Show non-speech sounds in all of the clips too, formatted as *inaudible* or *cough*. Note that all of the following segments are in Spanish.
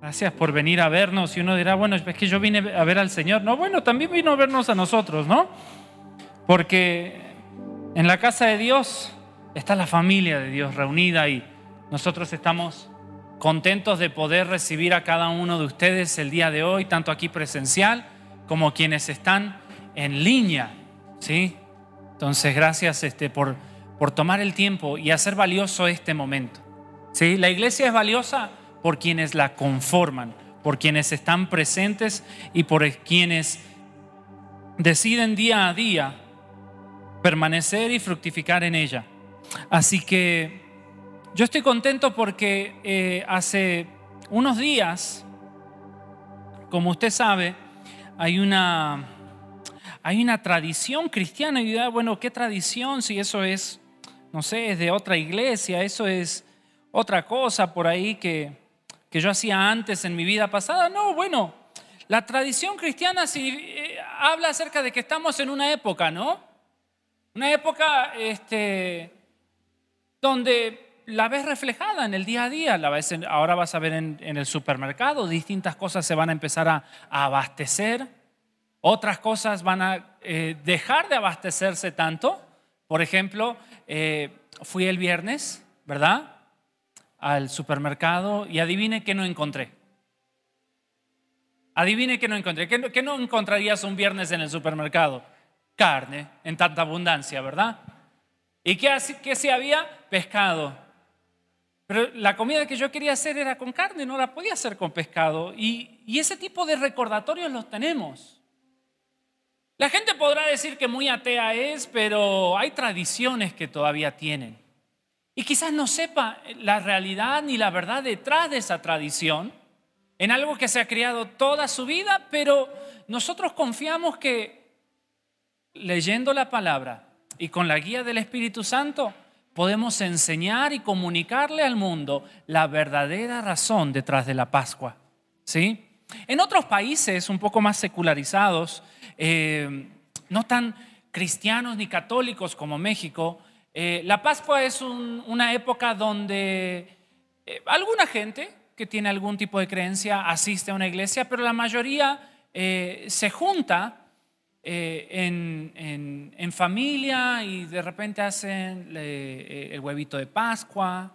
Gracias por venir a vernos. Y uno dirá, bueno, es que yo vine a ver al Señor. No, bueno, también vino a vernos a nosotros, ¿no? Porque en la casa de Dios está la familia de Dios reunida y nosotros estamos contentos de poder recibir a cada uno de ustedes el día de hoy, tanto aquí presencial como quienes están en línea, ¿sí? Entonces, gracias este, por, por tomar el tiempo y hacer valioso este momento. ¿sí? La iglesia es valiosa por quienes la conforman, por quienes están presentes y por quienes deciden día a día permanecer y fructificar en ella. Así que yo estoy contento porque eh, hace unos días, como usted sabe, hay una, hay una tradición cristiana y bueno, ¿qué tradición? Si eso es, no sé, es de otra iglesia, eso es otra cosa por ahí que, que yo hacía antes en mi vida pasada. No, bueno, la tradición cristiana eh, habla acerca de que estamos en una época, ¿no? Una época este, donde la ves reflejada en el día a día, la ves ahora vas a ver en, el supermercado, distintas cosas se van a empezar a, abastecer, otras cosas van a eh, dejar de abastecerse tanto. Por ejemplo, eh, fui el viernes, ¿verdad? Al supermercado y adivine qué no encontré. Adivine qué no encontré. ¿Qué, no encontrarías un viernes en el supermercado? Carne en tanta abundancia, ¿verdad? ¿Y qué, qué se había? Pescado. Pero la comida que yo quería hacer era con carne, no la podía hacer con pescado. Y, y ese tipo de recordatorios los tenemos. La gente podrá decir que muy atea es, pero hay tradiciones que todavía tienen. Y quizás no sepa la realidad ni la verdad detrás de esa tradición, en algo que se ha creado toda su vida, pero nosotros confiamos que leyendo la palabra y con la guía del Espíritu Santo, podemos enseñar y comunicarle al mundo la verdadera razón detrás de la Pascua. ¿sí? En otros países un poco más secularizados, eh, no tan cristianos ni católicos como México, eh, la Pascua es una época donde eh, alguna gente que tiene algún tipo de creencia asiste a una iglesia, pero la mayoría se junta eh, en, familia y de repente hacen eh, el huevito de Pascua.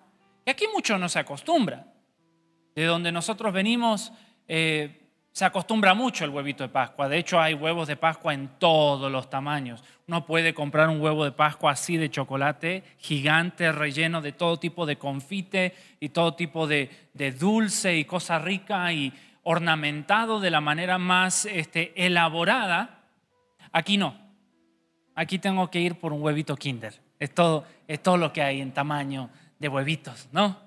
Y aquí mucho no se acostumbra. De donde nosotros venimos eh, se acostumbra mucho el huevito de Pascua. De hecho hay huevos de Pascua en todos los tamaños. Uno puede comprar un huevo de Pascua así de chocolate, gigante, relleno de todo tipo de confite y todo tipo de, dulce y cosa rica y ornamentado de la manera más este, elaborada Aquí no. Aquí tengo que ir por un huevito Kinder. Es todo, es todo lo que hay en tamaño de huevitos, ¿no?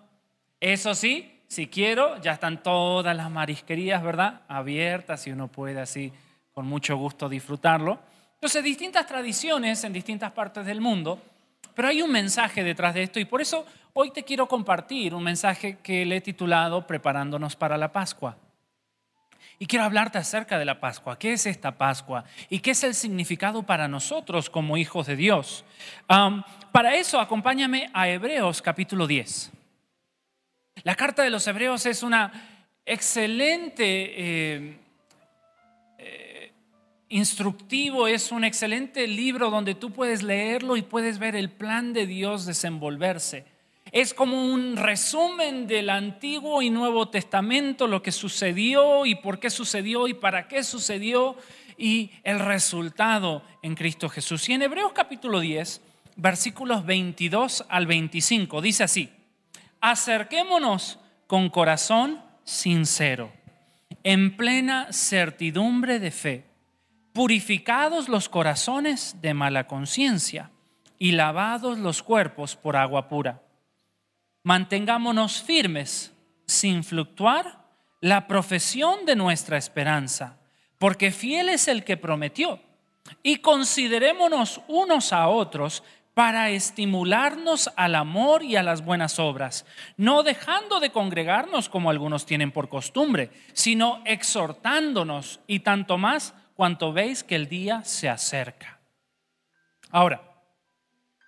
Eso sí, si quiero, ya están todas las marisquerías, ¿verdad? Abiertas y uno puede así con mucho gusto disfrutarlo. Entonces, distintas tradiciones en distintas partes del mundo, pero hay un mensaje detrás de esto y por eso hoy te quiero compartir un mensaje que le he titulado Preparándonos para la Pascua. Y quiero hablarte acerca de la Pascua. ¿Qué es esta Pascua? ¿Y qué es el significado para nosotros como hijos de Dios? para eso, acompáñame a Hebreos capítulo 10. La carta de los Hebreos es una excelente eh, eh, instructivo, es un excelente libro donde tú puedes leerlo y puedes ver el plan de Dios desenvolverse. Es como un resumen del Antiguo y Nuevo Testamento, lo que sucedió y por qué sucedió y para qué sucedió y el resultado en Cristo Jesús. Y en Hebreos capítulo 10, versículos 22 al 25, dice así, acerquémonos con corazón sincero, en plena certidumbre de fe, purificados los corazones de mala conciencia y lavados los cuerpos por agua pura mantengámonos firmes sin fluctuar la profesión de nuestra esperanza, porque fiel es el que prometió. Y considerémonos unos a otros para estimularnos al amor y a las buenas obras, no dejando de congregarnos como algunos tienen por costumbre, sino exhortándonos y tanto más cuanto veis que el día se acerca. Ahora,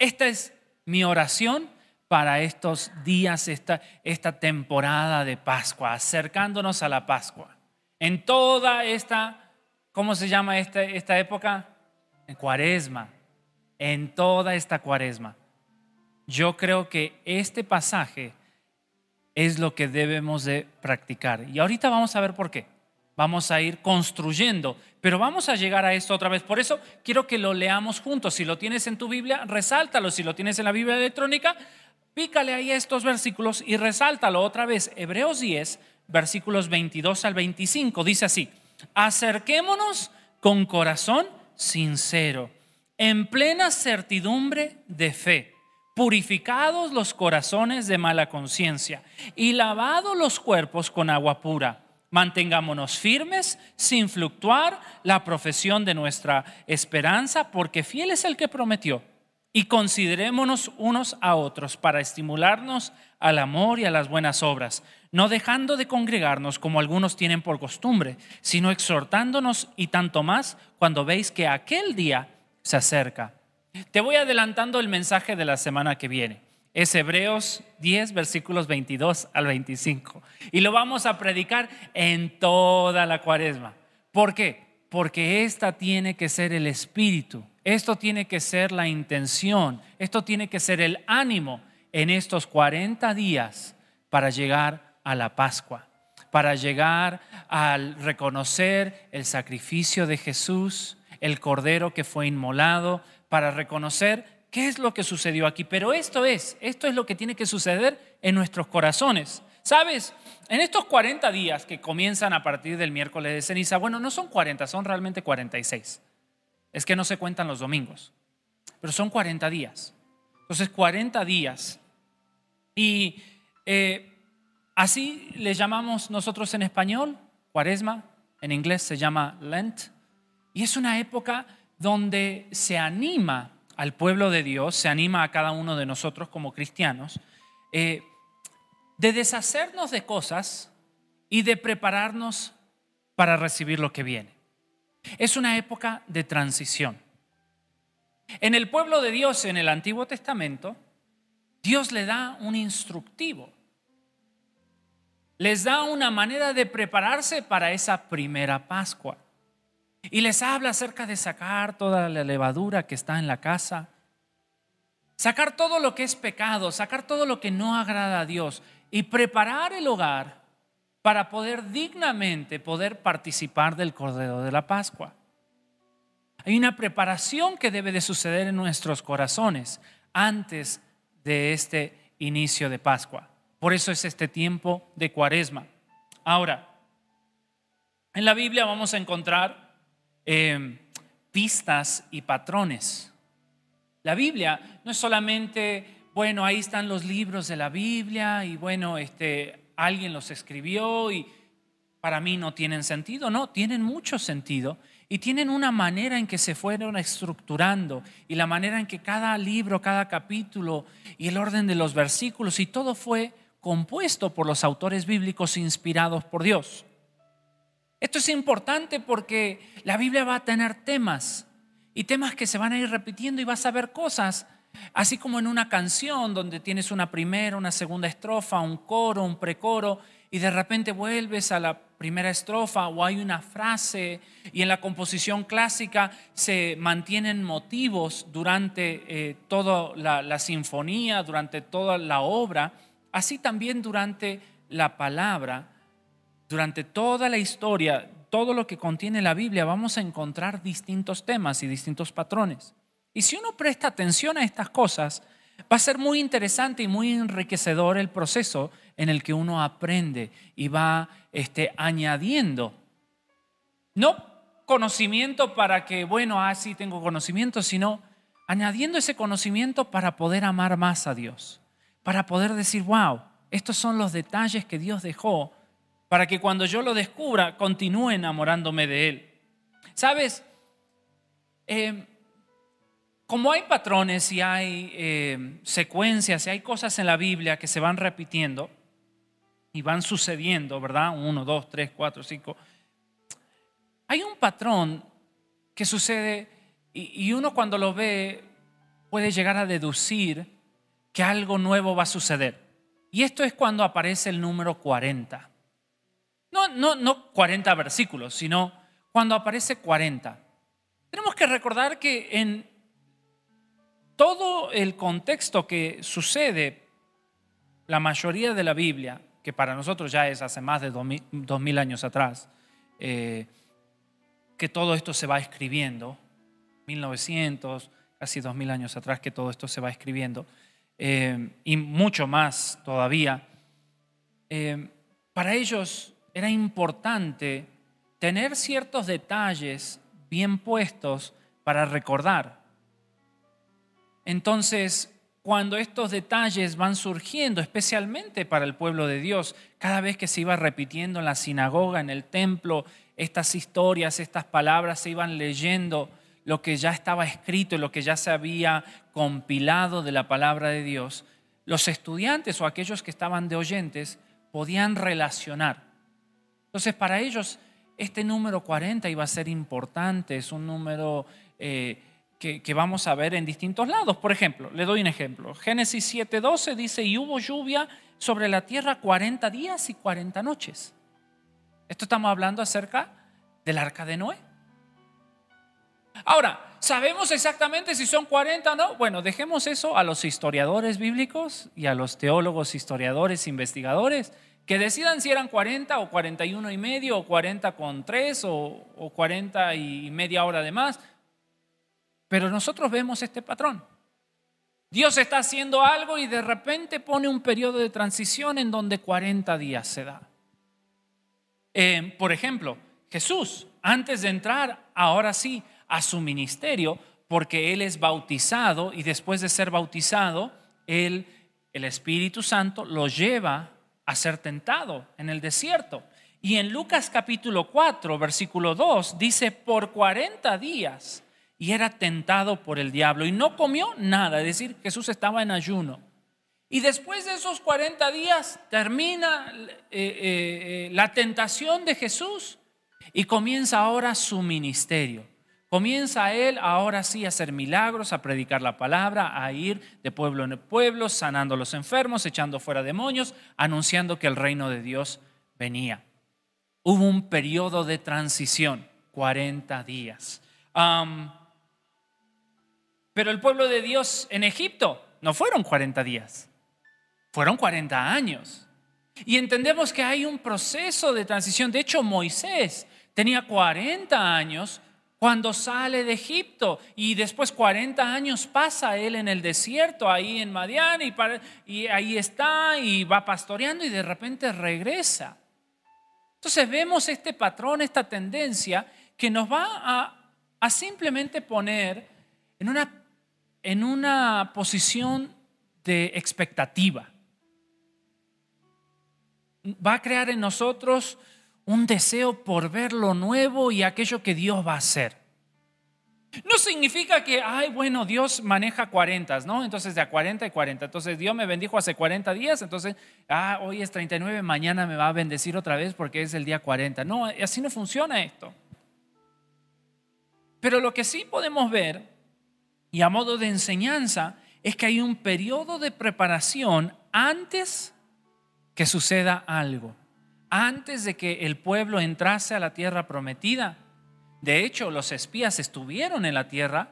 esta es mi oración para estos días, esta, esta temporada de Pascua, acercándonos a la Pascua. En toda esta, ¿cómo se llama esta, esta época? En cuaresma. En toda esta cuaresma. Yo creo que este pasaje es lo que debemos de practicar. Y ahorita vamos a ver por qué. Vamos a ir construyendo, pero vamos a llegar a esto otra vez. Por eso quiero que lo leamos juntos. Si lo tienes en tu Biblia, resáltalo. Si lo tienes en la Biblia electrónica, pícale ahí estos versículos y resáltalo otra vez. Hebreos 10, versículos 22 al 25, dice así, acerquémonos con corazón sincero, en plena certidumbre de fe purificados los corazones de mala conciencia y lavados los cuerpos con agua pura. Mantengámonos firmes sin fluctuar la profesión de nuestra esperanza, porque fiel es el que prometió. Y considerémonos unos a otros para estimularnos al amor y a las buenas obras, no dejando de congregarnos como algunos tienen por costumbre, sino exhortándonos y tanto más cuando veis que aquel día se acerca. Te voy adelantando el mensaje de la semana que viene. Es Hebreos 10, versículos 22 al 25. Y lo vamos a predicar en toda la cuaresma. ¿Por qué? Porque esta tiene que ser el espíritu, esto tiene que ser la intención, esto tiene que ser el ánimo en estos 40 días para llegar a la Pascua, para llegar al reconocer el sacrificio de Jesús, el cordero que fue inmolado, para reconocer qué es lo que sucedió aquí. Pero esto es, esto es lo que tiene que suceder en nuestros corazones. ¿Sabes? En estos 40 días que comienzan a partir del miércoles de ceniza, bueno, no son 40, son realmente 46. Es que no se cuentan los domingos, pero son 40 días. Entonces, 40 días. Y eh, así le llamamos nosotros en español, cuaresma, en inglés se llama Lent. Y es una época donde se anima al pueblo de Dios, se anima a cada uno de nosotros como cristianos, eh, de deshacernos de cosas y de prepararnos para recibir lo que viene. Es una época de transición. En el pueblo de Dios en el Antiguo Testamento, Dios le da un instructivo. Les da una manera de prepararse para esa primera Pascua. Y les habla acerca de sacar toda la levadura que está en la casa, sacar todo lo que es pecado, sacar todo lo que no agrada a Dios y preparar el hogar para poder dignamente poder participar del Cordero de la Pascua. Hay una preparación que debe de suceder en nuestros corazones antes de este inicio de Pascua. Por eso es este tiempo de cuaresma. Ahora, en la Biblia vamos a encontrar Em, pistas y patrones. La Biblia no es solamente, bueno, ahí están los libros de la Biblia y bueno, este, alguien los escribió y para mí no tienen sentido, no, tienen mucho sentido y tienen una manera en que se fueron estructurando y la manera en que cada libro, cada capítulo y el orden de los versículos y todo fue compuesto por los autores bíblicos inspirados por Dios. Esto es importante porque la Biblia va a tener temas y temas que se van a ir repitiendo y vas a ver cosas, así como en una canción donde tienes una primera, una segunda estrofa, un coro, un precoro y de repente vuelves a la primera estrofa o hay una frase y en la composición clásica se mantienen motivos durante eh, toda la sinfonía, durante toda la obra, así también durante la palabra durante toda la historia, todo lo que contiene la Biblia, vamos a encontrar distintos temas y distintos patrones. Y si uno presta atención a estas cosas, va a ser muy interesante y muy enriquecedor el proceso en el que uno aprende y va este, añadiendo. No conocimiento para que, bueno, así ah, tengo conocimiento, sino añadiendo ese conocimiento para poder amar más a Dios, para poder decir, wow, estos son los detalles que Dios dejó para que cuando yo lo descubra continúe enamorándome de Él. ¿Sabes? Eh, como hay patrones y hay eh, secuencias y hay cosas en la Biblia que se van repitiendo y van sucediendo, ¿verdad? Uno, dos, tres, cuatro, cinco. Hay un patrón que sucede y, y uno cuando lo ve puede llegar a deducir que algo nuevo va a suceder. Y esto es cuando aparece el número 40. No, no, no 40 versículos, sino cuando aparece 40. Tenemos que recordar que en todo el contexto que sucede, la mayoría de la Biblia, que para nosotros ya es hace más de dos mil, años atrás, eh, que todo esto se va escribiendo, 1900, casi dos mil años atrás que todo esto se va escribiendo, eh, y mucho más todavía, eh, para ellos era importante tener ciertos detalles bien puestos para recordar. Entonces, cuando estos detalles van surgiendo, especialmente para el pueblo de Dios, cada vez que se iba repitiendo en la sinagoga, en el templo, estas historias, estas palabras se iban leyendo, lo que ya estaba escrito, lo que ya se había compilado de la palabra de Dios, los estudiantes o aquellos que estaban de oyentes podían relacionar. Entonces, para ellos, este número 40 iba a ser importante, es un número eh, que, vamos a ver en distintos lados. Por ejemplo, le doy un ejemplo. Génesis 7:12 dice, y hubo lluvia sobre la tierra 40 días y 40 noches. Esto estamos hablando acerca del arca de Noé. Ahora, ¿sabemos exactamente si son 40 o no? Bueno, dejemos eso a los historiadores bíblicos y a los teólogos, historiadores, investigadores, que decidan si eran 40 o 41 y medio o 40 con 3 o, o 40 y media hora de más. Pero nosotros vemos este patrón. Dios está haciendo algo y de repente pone un periodo de transición en donde 40 días se da. Eh, por ejemplo, Jesús, antes de entrar, ahora sí, a su ministerio, porque Él es bautizado y después de ser bautizado, Él, el Espíritu Santo, lo lleva a ser tentado en el desierto. Y en Lucas capítulo 4, versículo 2, dice, por 40 días y era tentado por el diablo y no comió nada, es decir, Jesús estaba en ayuno. Y después de esos 40 días termina eh, eh, eh, la tentación de Jesús y comienza ahora su ministerio. Comienza él ahora sí a hacer milagros, a predicar la palabra, a ir de pueblo en pueblo, sanando a los enfermos, echando fuera demonios, anunciando que el reino de Dios venía. Hubo un periodo de transición, 40 días. Pero el pueblo de Dios en Egipto no fueron 40 días, fueron 40 años. Y entendemos que hay un proceso de transición. De hecho, Moisés tenía 40 años cuando sale de Egipto y después 40 años pasa él en el desierto, ahí en Madián, y, ahí está y va pastoreando y de repente regresa. Entonces vemos este patrón, esta tendencia que nos va a, a simplemente poner en una en una posición de expectativa. Va a crear en nosotros un deseo por ver lo nuevo y aquello que Dios va a hacer. No significa que, ay, bueno, Dios maneja 40, ¿no? Entonces de a 40 y 40. Entonces Dios me bendijo hace 40 días, entonces, ah, hoy es 39, mañana me va a bendecir otra vez porque es el día 40. No, así no funciona esto. Pero lo que sí podemos ver y a modo de enseñanza es que hay un periodo de preparación antes que suceda algo, antes de que el pueblo entrase a la tierra prometida. De hecho, los espías estuvieron en la tierra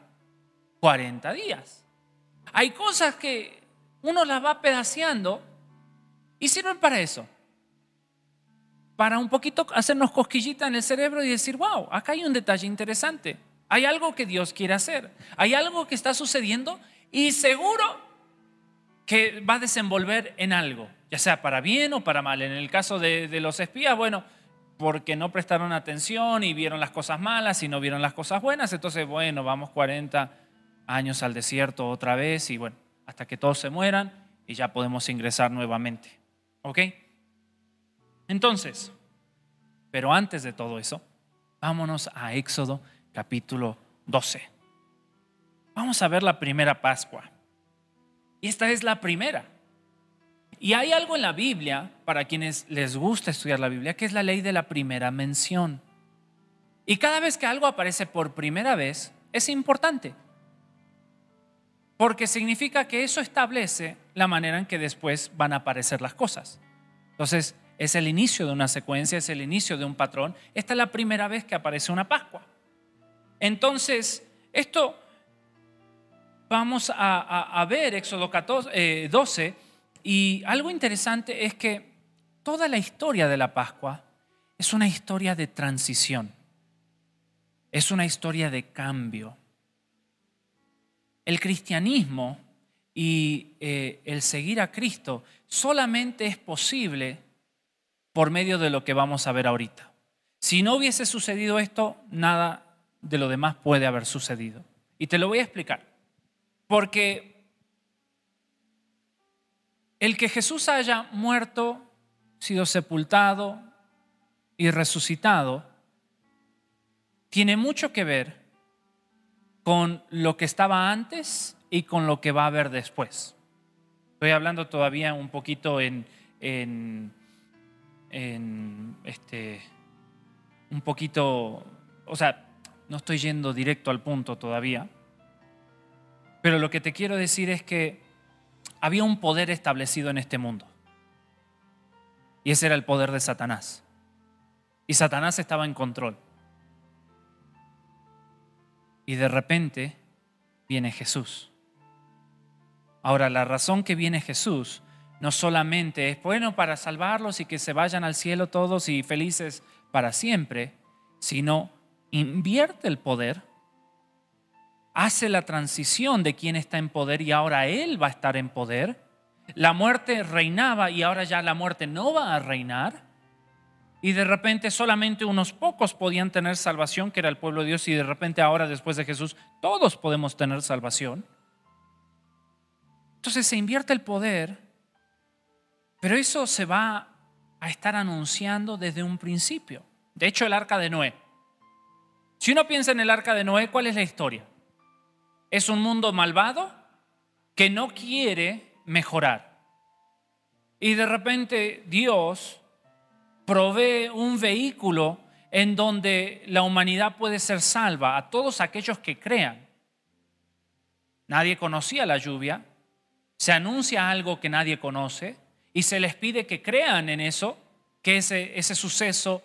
40 días. Hay cosas que uno las va pedaceando y sirven para eso. Para un poquito hacernos cosquillita en el cerebro y decir, wow, acá hay un detalle interesante. Hay algo que Dios quiere hacer. Hay algo que está sucediendo y seguro que va a desenvolver en algo, ya sea para bien o para mal. En el caso de, los espías, bueno, porque no prestaron atención y vieron las cosas malas y no vieron las cosas buenas, entonces, bueno, vamos 40 años al desierto otra vez y bueno, hasta que todos se mueran y ya podemos ingresar nuevamente. ¿Ok? Entonces, pero antes de todo eso, vámonos a Éxodo capítulo 12. Vamos a ver la primera Pascua. Y esta es la primera. Y hay algo en la Biblia, para quienes les gusta estudiar la Biblia, que es la ley de la primera mención. Y cada vez que algo aparece por primera vez, es importante. Porque significa que eso establece la manera en que después van a aparecer las cosas. Entonces, es el inicio de una secuencia, es el inicio de un patrón. Esta es la primera vez que aparece una Pascua. Entonces, esto vamos a, ver Éxodo 12 eh, y algo interesante es que toda la historia de la Pascua es una historia de transición, es una historia de cambio. El cristianismo y eh, el seguir a Cristo solamente es posible por medio de lo que vamos a ver ahorita. Si no hubiese sucedido esto, nada de lo demás puede haber sucedido. Y te lo voy a explicar. Porque el que Jesús haya muerto, sido sepultado y resucitado, tiene mucho que ver con lo que estaba antes y con lo que va a haber después. Estoy hablando todavía un poquito en, en, este, un poquito, o sea, no estoy yendo directo al punto todavía, pero lo que te quiero decir es que había un poder establecido en este mundo. Y ese era el poder de Satanás. Y Satanás estaba en control. Y de repente viene Jesús. Ahora, la razón que viene Jesús no solamente es bueno para salvarlos y que se vayan al cielo todos y felices para siempre, sino invierte el poder hace la transición de quien está en poder y ahora Él va a estar en poder. La muerte reinaba y ahora ya la muerte no va a reinar. Y de repente solamente unos pocos podían tener salvación, que era el pueblo de Dios, y de repente ahora después de Jesús todos podemos tener salvación. Entonces se invierte el poder, pero eso se va a estar anunciando desde un principio. De hecho, el arca de Noé. Si uno piensa en el arca de Noé, ¿cuál es la historia? Es un mundo malvado que no quiere mejorar. Y de repente Dios provee un vehículo en donde la humanidad puede ser salva a todos aquellos que crean. Nadie conocía la lluvia, se anuncia algo que nadie conoce y se les pide que crean en eso, que ese, ese suceso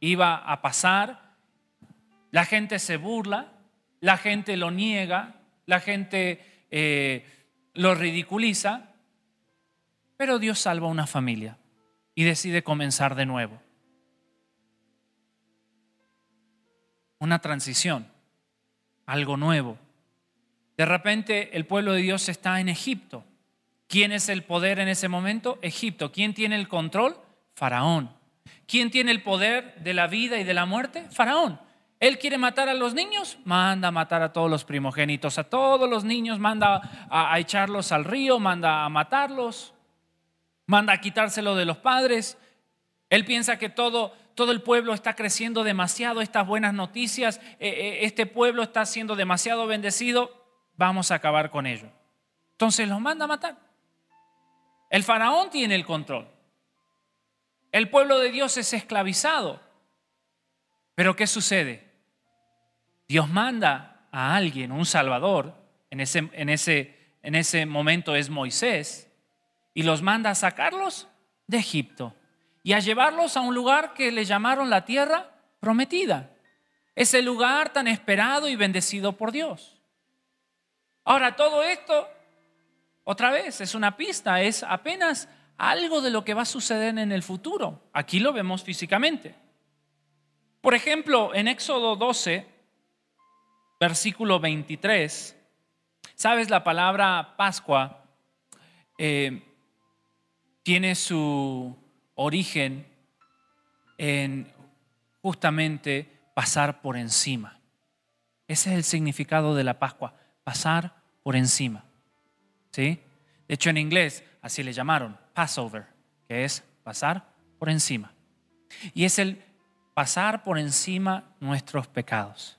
iba a pasar. La gente se burla, la gente lo niega, la gente eh, lo ridiculiza, pero Dios salva a una familia y decide comenzar de nuevo. Una transición, algo nuevo. De repente el pueblo de Dios está en Egipto. ¿Quién es el poder en ese momento? Egipto. ¿Quién tiene el control? Faraón. ¿Quién tiene el poder de la vida y de la muerte? Faraón. Él quiere matar a los niños, manda a matar a todos los primogénitos, a todos los niños, manda a, echarlos al río, manda a matarlos, manda a quitárselo de los padres. Él piensa que todo, todo el pueblo está creciendo demasiado, estas buenas noticias, eh, eh, este pueblo está siendo demasiado bendecido, vamos a acabar con ello. Entonces los manda a matar. El faraón tiene el control. El pueblo de Dios es esclavizado. Pero ¿qué sucede? Dios manda a alguien, un salvador, en ese, en ese, en ese momento es Moisés, y los manda a sacarlos de Egipto y a llevarlos a un lugar que le llamaron la tierra prometida. Ese lugar tan esperado y bendecido por Dios. Ahora, todo esto, otra vez, es una pista, es apenas algo de lo que va a suceder en el futuro. Aquí lo vemos físicamente. Por ejemplo, en Éxodo 12, versículo 23, sabes, la palabra Pascua eh, tiene su origen en justamente pasar por encima. Ese es el significado de la Pascua, pasar por encima. ¿Sí? De hecho, en inglés así le llamaron, Passover, que es pasar por encima. Y es el pasar por encima nuestros pecados.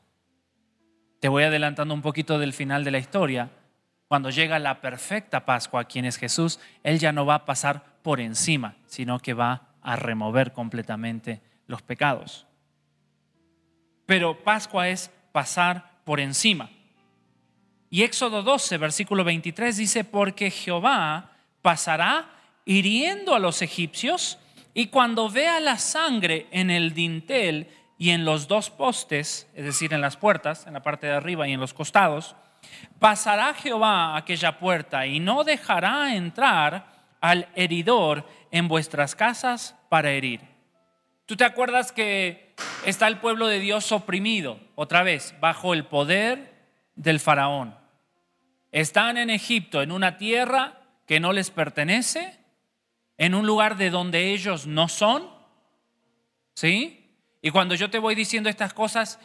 Te voy adelantando un poquito del final de la historia. Cuando llega la perfecta Pascua, quien es Jesús, Él ya no va a pasar por encima, sino que va a remover completamente los pecados. Pero Pascua es pasar por encima. Y Éxodo 12, versículo 23 dice, porque Jehová pasará hiriendo a los egipcios y cuando vea la sangre en el dintel y en los dos postes, es decir, en las puertas, en la parte de arriba y en los costados, pasará Jehová a aquella puerta y no dejará entrar al heridor en vuestras casas para herir. ¿Tú te acuerdas que está el pueblo de Dios oprimido, otra vez, bajo el poder del faraón? Están en Egipto, en una tierra que no les pertenece, en un lugar de donde ellos no son. ¿Sí? Y cuando yo te voy diciendo estas cosas,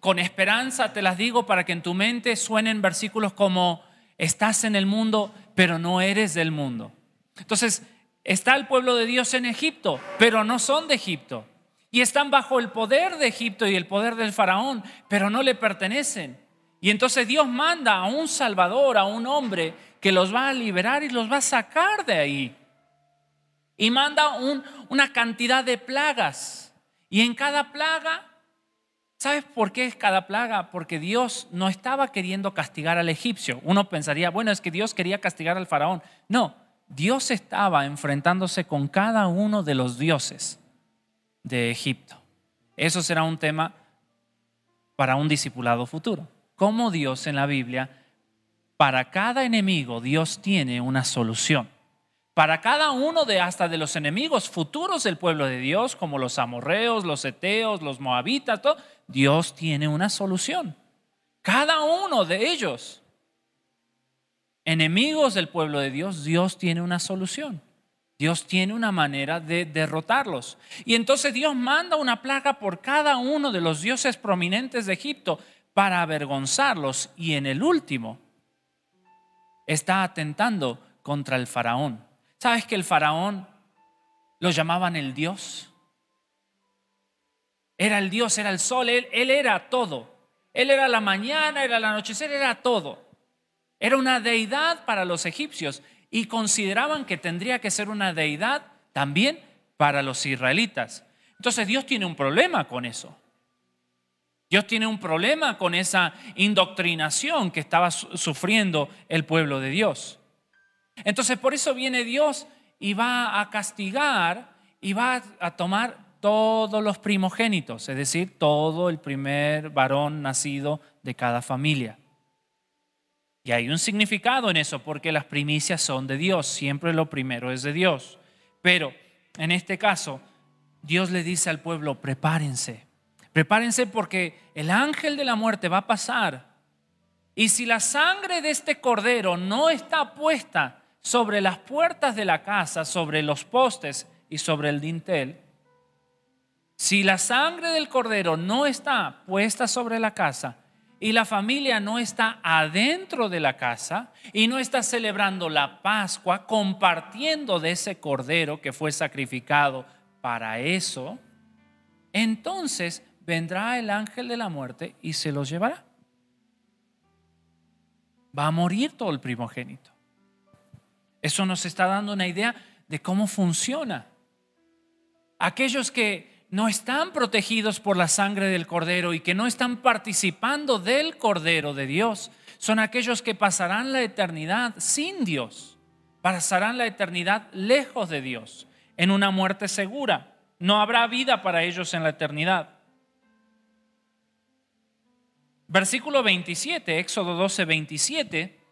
con esperanza te las digo para que en tu mente suenen versículos como, estás en el mundo, pero no eres del mundo. Entonces, Está el pueblo de Dios en Egipto, pero no son de Egipto. Y están bajo el poder de Egipto y el poder del faraón, pero no le pertenecen. Y entonces Dios manda a un salvador, a un hombre que los va a liberar y los va a sacar de ahí. Y manda una cantidad de plagas. Y en cada plaga, ¿sabes por qué es cada plaga? Porque Dios no estaba queriendo castigar al egipcio. Uno pensaría, bueno, es que Dios quería castigar al faraón. No, Dios estaba enfrentándose con cada uno de los dioses de Egipto. Eso será un tema para un discipulado futuro. Cómo Dios en la Biblia, para cada enemigo, Dios tiene una solución. Para cada uno de hasta de los enemigos futuros del pueblo de Dios, como los amorreos, los eteos, los moabitas, Dios tiene una solución. Cada uno de ellos enemigos del pueblo de Dios, Dios tiene una solución. Dios tiene una manera de derrotarlos. Y entonces Dios manda una plaga por cada uno de los dioses prominentes de Egipto para avergonzarlos. Y en el último está atentando contra el faraón. ¿Sabes que el faraón lo llamaban el Dios? Era el Dios, era el sol, él, era todo. Él era la mañana, era el anochecer, era todo. Era una deidad para los egipcios y consideraban que tendría que ser una deidad también para los israelitas. Entonces Dios tiene un problema con eso. Dios tiene un problema con esa indoctrinación que estaba sufriendo el pueblo de Dios. Entonces por eso viene Dios y va a castigar y va a tomar todos los primogénitos, es decir, todo el primer varón nacido de cada familia. Y hay un significado en eso, porque las primicias son de Dios, siempre lo primero es de Dios. Pero en este caso, Dios le dice al pueblo, prepárense, prepárense porque el ángel de la muerte va a pasar. Y si la sangre de este cordero no está puesta sobre las puertas de la casa, sobre los postes y sobre el dintel, si la sangre del cordero no está puesta sobre la casa, y la familia no está adentro de la casa y no está celebrando la Pascua, compartiendo de ese cordero que fue sacrificado para eso, entonces vendrá el ángel de la muerte y se los llevará. Va a morir todo el primogénito. Eso nos está dando una idea de cómo funciona. Aquellos que no están protegidos por la sangre del Cordero y que no están participando del Cordero de Dios, son aquellos que pasarán la eternidad sin Dios, pasarán la eternidad lejos de Dios, en una muerte segura. No habrá vida para ellos en la eternidad. Versículo 27, Éxodo 12, 27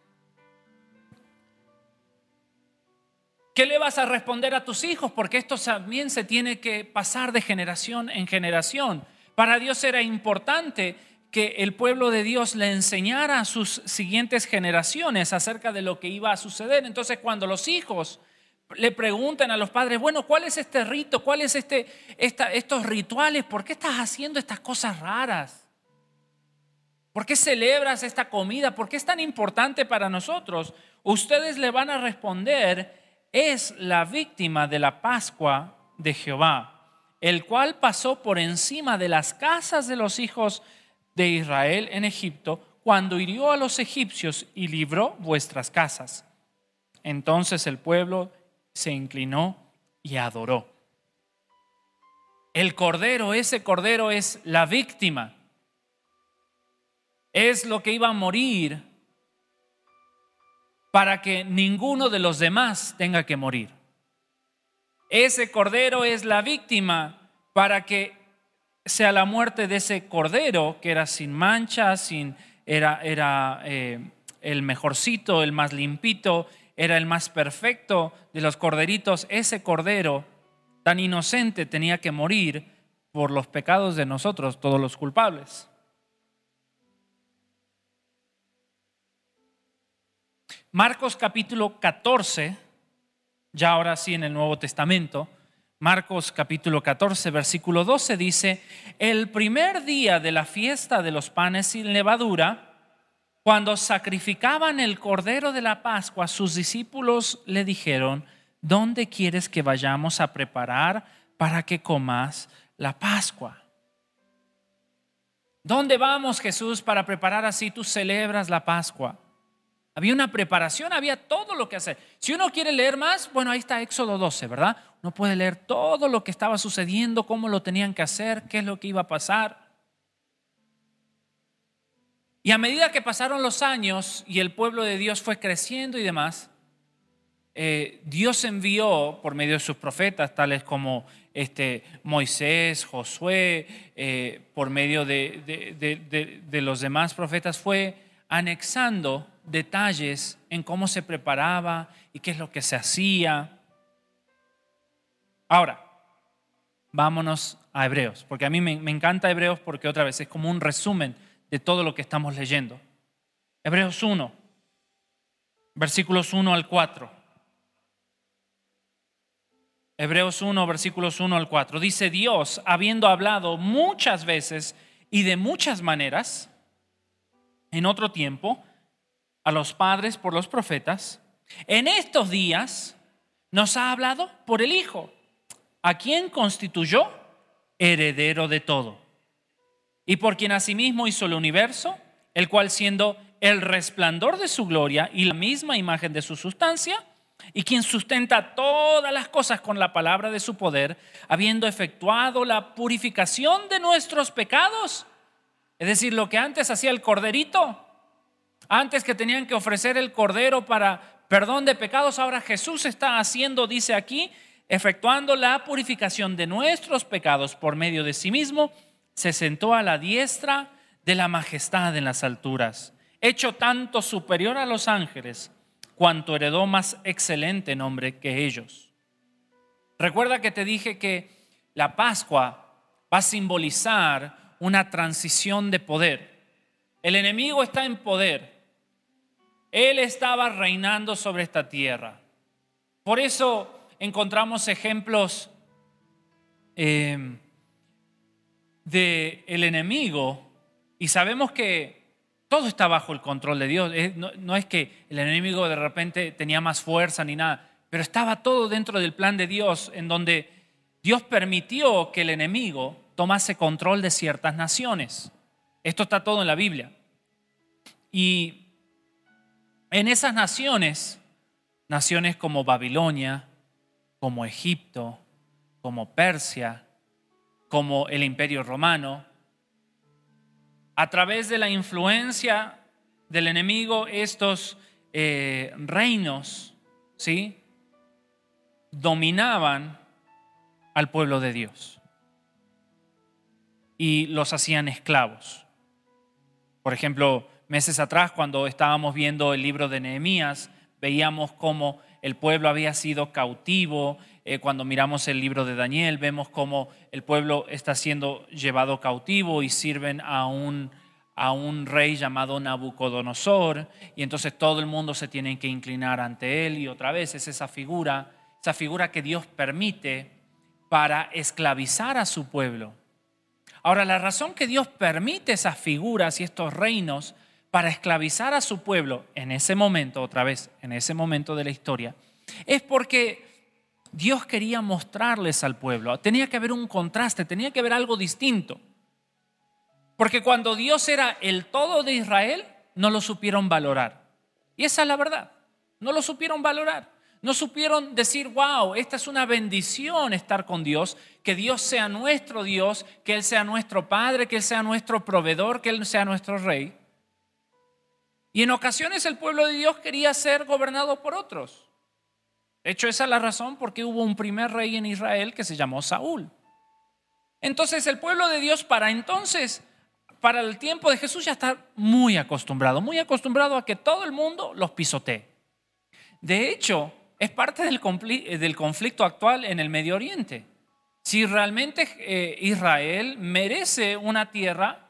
¿Qué le vas a responder a tus hijos? Porque esto también se tiene que pasar de generación en generación. Para Dios era importante que el pueblo de Dios le enseñara a sus siguientes generaciones acerca de lo que iba a suceder. Entonces cuando los hijos le preguntan a los padres, bueno, ¿cuál es este rito? ¿Cuál es este, estos rituales? ¿Por qué estás haciendo estas cosas raras? ¿Por qué celebras esta comida? ¿Por qué es tan importante para nosotros? Ustedes le van a responder es la víctima de la Pascua de Jehová, el cual pasó por encima de las casas de los hijos de Israel en Egipto, cuando hirió a los egipcios y libró vuestras casas. Entonces el pueblo se inclinó y adoró. El cordero, ese cordero es la víctima. Es lo que iba a morir para que ninguno de los demás tenga que morir. Ese cordero es la víctima para que sea la muerte de ese cordero que era sin mancha, sin, era, era eh, el mejorcito, el más limpito, era el más perfecto de los corderitos. Ese cordero tan inocente tenía que morir por los pecados de nosotros, todos los culpables. Marcos capítulo 14, ya ahora sí en el Nuevo Testamento, Marcos capítulo 14, versículo 12 dice, el primer día de la fiesta de los panes sin levadura, cuando sacrificaban el cordero de la Pascua, sus discípulos le dijeron, ¿dónde quieres que vayamos a preparar para que comas la Pascua? ¿Dónde vamos, Jesús, para preparar así tú celebras la Pascua? Había una preparación, había todo lo que hacer. Si uno quiere leer más, bueno, ahí está Éxodo 12, ¿verdad? Uno puede leer todo lo que estaba sucediendo, cómo lo tenían que hacer, qué es lo que iba a pasar. Y a medida que pasaron los años y el pueblo de Dios fue creciendo y demás, eh, Dios envió por medio de sus profetas, tales como este, Moisés, Josué, eh, por medio de, de los demás profetas, fue anexando detalles en cómo se preparaba y qué es lo que se hacía. Ahora, vámonos a Hebreos, porque a mí me, encanta Hebreos porque otra vez es como un resumen de todo lo que estamos leyendo. Hebreos 1, versículos 1 al 4. Hebreos 1, versículos 1 al 4. Dice Dios, habiendo hablado muchas veces y de muchas maneras, en otro tiempo, a los padres por los profetas, en estos días nos ha hablado por el Hijo, a quien constituyó heredero de todo, y por quien asimismo hizo el universo, el cual siendo el resplandor de su gloria y la misma imagen de su sustancia, y quien sustenta todas las cosas con la palabra de su poder, habiendo efectuado la purificación de nuestros pecados, es decir, lo que antes hacía el corderito, antes que tenían que ofrecer el cordero para perdón de pecados, ahora Jesús está haciendo, dice aquí, efectuando la purificación de nuestros pecados por medio de sí mismo, se sentó a la diestra de la majestad en las alturas, hecho tanto superior a los ángeles, cuanto heredó más excelente nombre que ellos. Recuerda que te dije que la Pascua va a simbolizar una transición de poder. El enemigo está en poder, él estaba reinando sobre esta tierra. Por eso encontramos ejemplos eh, del enemigo y sabemos que todo está bajo el control de Dios. no, es que el enemigo de repente tenía más fuerza ni nada, pero estaba todo dentro del plan de Dios en donde Dios permitió que el enemigo tomase control de ciertas naciones. Esto está todo en la Biblia. Y en esas naciones, naciones como Babilonia, como Egipto, como Persia, como el Imperio Romano, a través de la influencia del enemigo, estos eh, reinos, ¿sí? Dominaban al pueblo de Dios y los hacían esclavos. Por ejemplo, Meses atrás, cuando estábamos viendo el libro de Nehemías, veíamos cómo el pueblo había sido cautivo. Eh, cuando miramos el libro de Daniel, vemos cómo el pueblo está siendo llevado cautivo y sirven a un, a un rey llamado Nabucodonosor. Y entonces todo el mundo se tiene que inclinar ante él. Y otra vez es esa figura, esa figura que Dios permite para esclavizar a su pueblo. Ahora, la razón que Dios permite esas figuras y estos reinos para esclavizar a su pueblo en ese momento, otra vez, en ese momento de la historia, es porque Dios quería mostrarles al pueblo. Tenía que haber un contraste, tenía que haber algo distinto. Porque cuando Dios era el todo de Israel, no lo supieron valorar. Y esa es la verdad. No lo supieron valorar. No supieron decir, wow, esta es una bendición estar con Dios, que Dios sea nuestro Dios, que Él sea nuestro Padre, que Él sea nuestro proveedor, que Él sea nuestro Rey. Y en ocasiones el pueblo de Dios quería ser gobernado por otros. De hecho, esa es la razón por qué hubo un primer rey en Israel que se llamó Saúl. Entonces el pueblo de Dios para entonces, para el tiempo de Jesús ya está muy acostumbrado, muy acostumbrado a que todo el mundo los pisotee. De hecho, es parte del conflicto actual en el Medio Oriente. Si realmente eh, Israel merece una tierra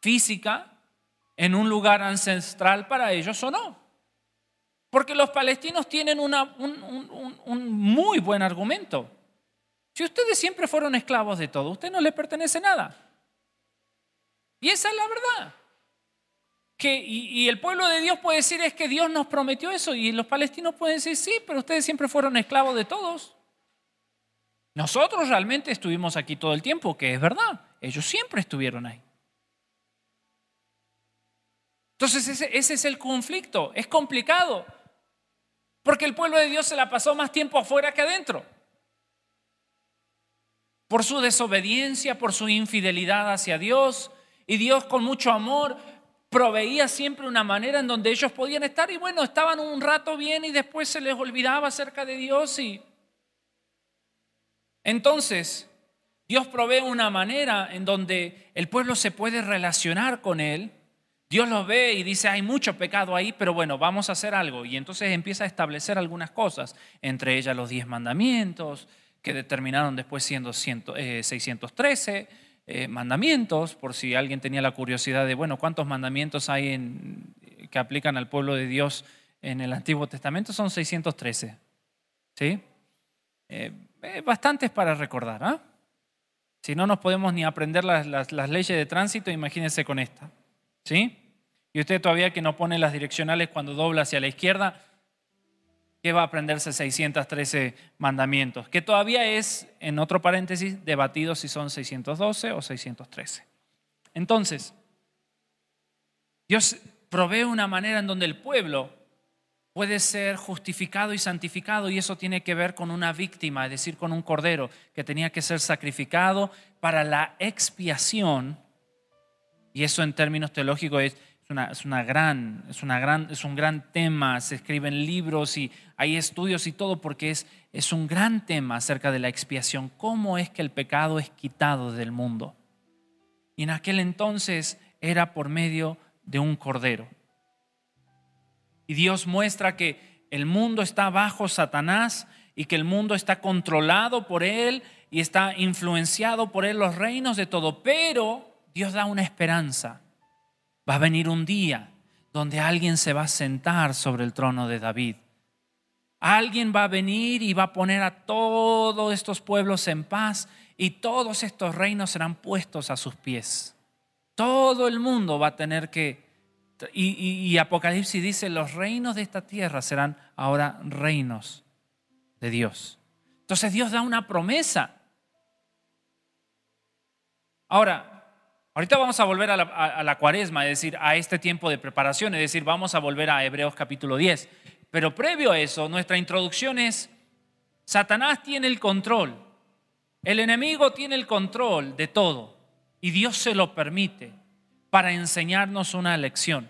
física en un lugar ancestral para ellos o no. Porque los palestinos tienen un, muy buen argumento. Si ustedes siempre fueron esclavos de todo, usted no le pertenece nada. Y esa es la verdad. Que, y, y, el pueblo de Dios puede decir es que Dios nos prometió eso y los palestinos pueden decir sí, pero ustedes siempre fueron esclavos de todos. Nosotros realmente estuvimos aquí todo el tiempo, que es verdad. Ellos siempre estuvieron ahí. Entonces ese, es el conflicto. Es complicado. Porque el pueblo de Dios se la pasó más tiempo afuera que adentro. Por su desobediencia, por su infidelidad hacia Dios. Y Dios con mucho amor proveía siempre una manera en donde ellos podían estar. Y bueno, estaban un rato bien y después se les olvidaba acerca de Dios. Y entonces Dios provee una manera en donde el pueblo se puede relacionar con Él Dios los ve y dice, hay mucho pecado ahí, pero bueno, vamos a hacer algo. Y entonces empieza a establecer algunas cosas, entre ellas los diez mandamientos, que determinaron después siendo 613 eh, eh, mandamientos, por si alguien tenía la curiosidad de, bueno, ¿cuántos mandamientos hay en, que aplican al pueblo de Dios en el Antiguo Testamento? Son 613. ¿Sí? Eh, bastantes para recordar. ¿ah? Si no nos podemos ni aprender las leyes de tránsito, imagínense con esta. ¿Sí? Y usted todavía que no pone las direccionales cuando dobla hacia la izquierda, ¿qué va a aprenderse 613 mandamientos? Que todavía es, en otro paréntesis, debatido si son 612 o 613. Entonces, Dios provee una manera en donde el pueblo puede ser justificado y santificado y eso tiene que ver con una víctima, es decir, con un cordero que tenía que ser sacrificado para la expiación y eso en términos teológicos es, una, es, una gran, es, una gran, es un gran tema, se escriben libros y hay estudios y todo porque es, es un gran tema acerca de la expiación, cómo es que el pecado es quitado del mundo. Y en aquel entonces era por medio de un cordero. Y Dios muestra que el mundo está bajo Satanás y que el mundo está controlado por él y está influenciado por él los reinos de todo, pero Dios da una esperanza. Va a venir un día donde alguien se va a sentar sobre el trono de David. Alguien va a venir y va a poner a todos estos pueblos en paz y todos estos reinos serán puestos a sus pies. Todo el mundo va a tener que... Y, Apocalipsis dice, los reinos de esta tierra serán ahora reinos de Dios. Entonces Dios da una promesa. Ahora, Ahorita vamos a volver a la, cuaresma, es decir, a este tiempo de preparación, es decir, vamos a volver a Hebreos capítulo 10. Pero previo a eso, nuestra introducción es, Satanás tiene el control, el enemigo tiene el control de todo y Dios se lo permite para enseñarnos una lección.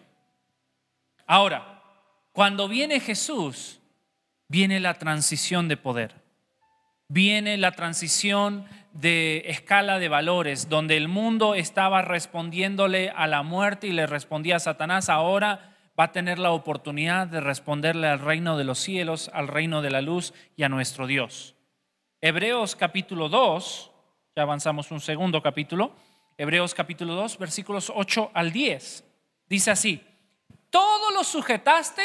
Ahora, cuando viene Jesús, viene la transición de poder, viene la transición de escala de valores, donde el mundo estaba respondiéndole a la muerte y le respondía a Satanás, ahora va a tener la oportunidad de responderle al reino de los cielos, al reino de la luz y a nuestro Dios. Hebreos capítulo 2, ya avanzamos un segundo capítulo, Hebreos capítulo 2, versículos 8 al 10. Dice así, todo lo sujetaste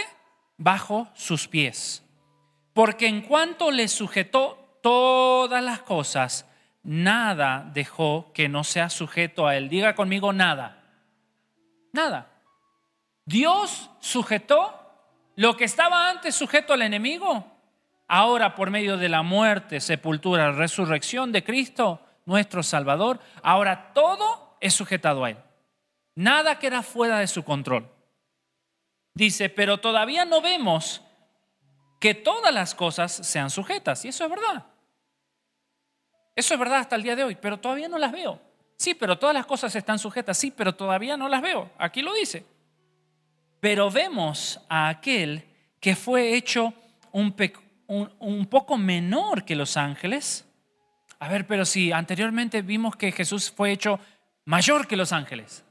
bajo sus pies, porque en cuanto le sujetó todas las cosas, nada dejó que no sea sujeto a él. Diga conmigo nada. Nada. Dios sujetó lo que estaba antes sujeto al enemigo. Ahora por medio de la muerte, sepultura, resurrección de Cristo, nuestro Salvador, ahora todo es sujetado a Él. Nada queda fuera de su control. Dice, pero todavía no vemos que todas las cosas sean sujetas. Y eso es verdad. Eso es verdad hasta el día de hoy, pero todavía no las veo. Sí, pero todas las cosas están sujetas, sí, pero todavía no las veo. Aquí lo dice. pero vemos a aquel que fue hecho un, poco menor que los ángeles. A ver, pero si anteriormente vimos que Jesús fue hecho mayor que los ángeles.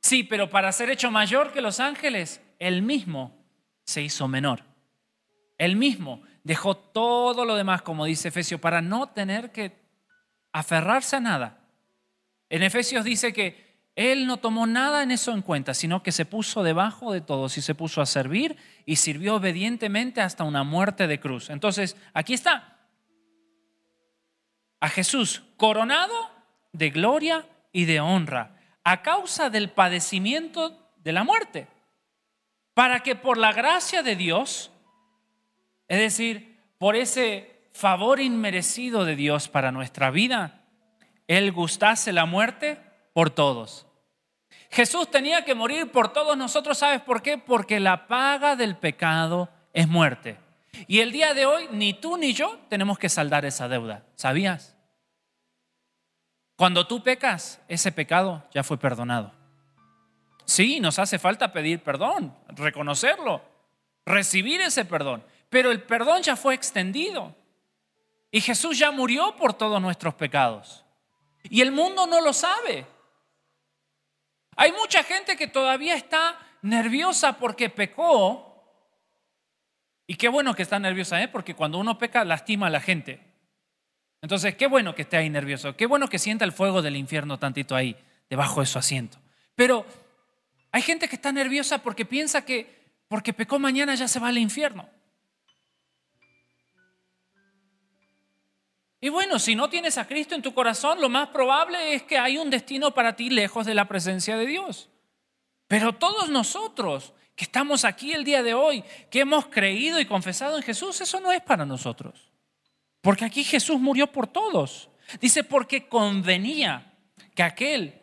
Sí, pero para ser hecho mayor que los ángeles, él mismo se hizo menor. Él mismo dejó todo lo demás, como dice Efesios, para no tener que aferrarse a nada. En Efesios dice que él no tomó nada en eso en cuenta, sino que se puso debajo de todos y se puso a servir y sirvió obedientemente hasta una muerte de cruz. Entonces, aquí está. A Jesús coronado de gloria y de honra a causa del padecimiento de la muerte, para que por la gracia de Dios, es decir, por ese favor inmerecido de Dios para nuestra vida, Él gustase la muerte por todos. Jesús tenía que morir por todos nosotros, ¿sabes por qué? Porque la paga del pecado es muerte. Y el día de hoy ni tú ni yo tenemos que saldar esa deuda, ¿sabías? Cuando tú pecas, ese pecado ya fue perdonado. Sí, nos hace falta pedir perdón, reconocerlo, recibir ese perdón, pero el perdón ya fue extendido. Y Jesús ya murió por todos nuestros pecados. Y el mundo no lo sabe. Hay mucha gente que todavía está nerviosa porque pecó. Y qué bueno que está nerviosa, ¿eh? porque cuando uno peca lastima a la gente. Entonces, qué bueno que esté ahí nervioso, qué bueno que sienta el fuego del infierno tantito ahí, debajo de su asiento. Pero hay gente que está nerviosa porque piensa que porque pecó mañana ya se va al infierno. Y bueno, si no tienes a Cristo en tu corazón, lo más probable es que hay un destino para ti lejos de la presencia de Dios. Pero todos nosotros que estamos aquí el día de hoy, que hemos creído y confesado en Jesús, eso no es para nosotros. Porque aquí Jesús murió por todos. Dice, porque convenía que aquel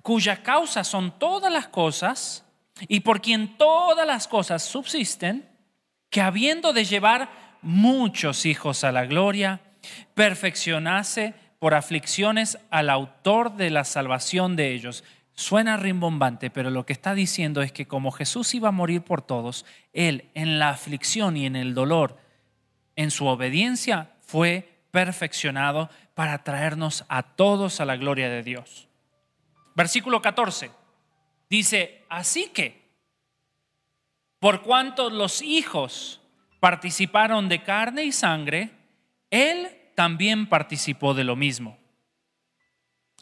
cuya causa son todas las cosas y por quien todas las cosas subsisten, que habiendo de llevar muchos hijos a la gloria, perfeccionase por aflicciones al autor de la salvación de ellos. Suena rimbombante, pero lo que está diciendo es que como Jesús iba a morir por todos, Él en la aflicción y en el dolor, en su obediencia, fue perfeccionado para traernos a todos a la gloria de Dios. Versículo 14 dice, así que, por cuanto los hijos participaron de carne y sangre, él también participó de lo mismo.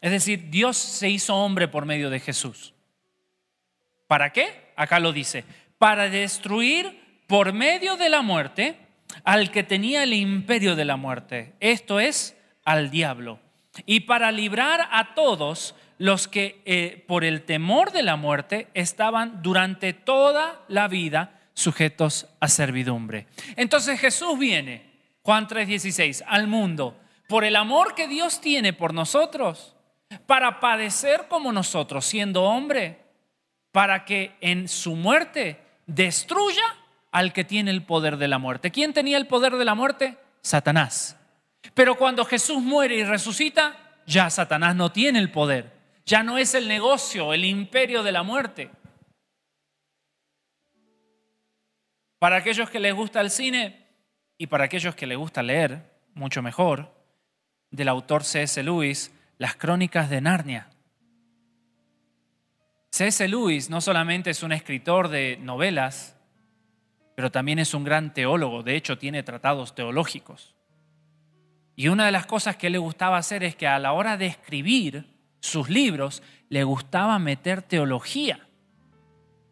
Es decir, Dios se hizo hombre por medio de Jesús. ¿Para qué? Acá lo dice. Para destruir por medio de la muerte al que tenía el imperio de la muerte. Esto es, al diablo. Y para librar a todos los que eh, por el temor de la muerte estaban durante toda la vida sujetos a servidumbre. Entonces Jesús viene Juan 3:16, al mundo, por el amor que Dios tiene por nosotros, para padecer como nosotros, siendo hombre, para que en su muerte destruya al que tiene el poder de la muerte. ¿Quién tenía el poder de la muerte? Satanás. Pero cuando Jesús muere y resucita, ya Satanás no tiene el poder. Ya no es el negocio, el imperio de la muerte. Para aquellos que les gusta el cine, y para aquellos que les gusta leer, mucho mejor, del autor C.S. Lewis, Las Crónicas de Narnia. C.S. Lewis no solamente es un escritor de novelas, pero también es un gran teólogo, de hecho tiene tratados teológicos. Y una de las cosas que le gustaba hacer es que a la hora de escribir sus libros, le gustaba meter teología.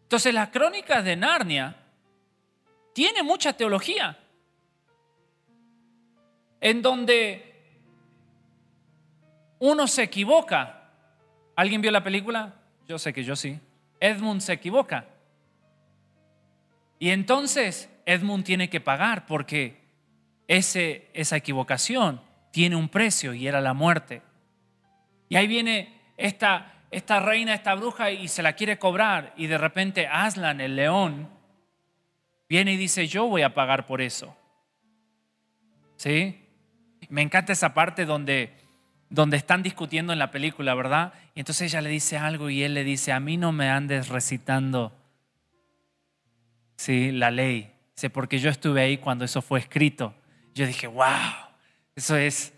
Entonces las crónicas de Narnia tiene mucha teología en donde uno se equivoca. ¿Alguien vio la película? Yo sé que yo sí. Edmund se equivoca. Y entonces Edmund tiene que pagar porque ese, esa equivocación tiene un precio y era la muerte. Y ahí viene esta, esta reina, esta bruja y se la quiere cobrar y de repente Aslan, el león, viene y dice, yo voy a pagar por eso. ¿Sí? Me encanta esa parte donde, donde están discutiendo en la película, ¿verdad? Y entonces ella le dice algo y él le dice, a mí no me andes recitando ¿sí? la ley. Dice, porque yo estuve ahí cuando eso fue escrito. Yo dije, wow, eso es,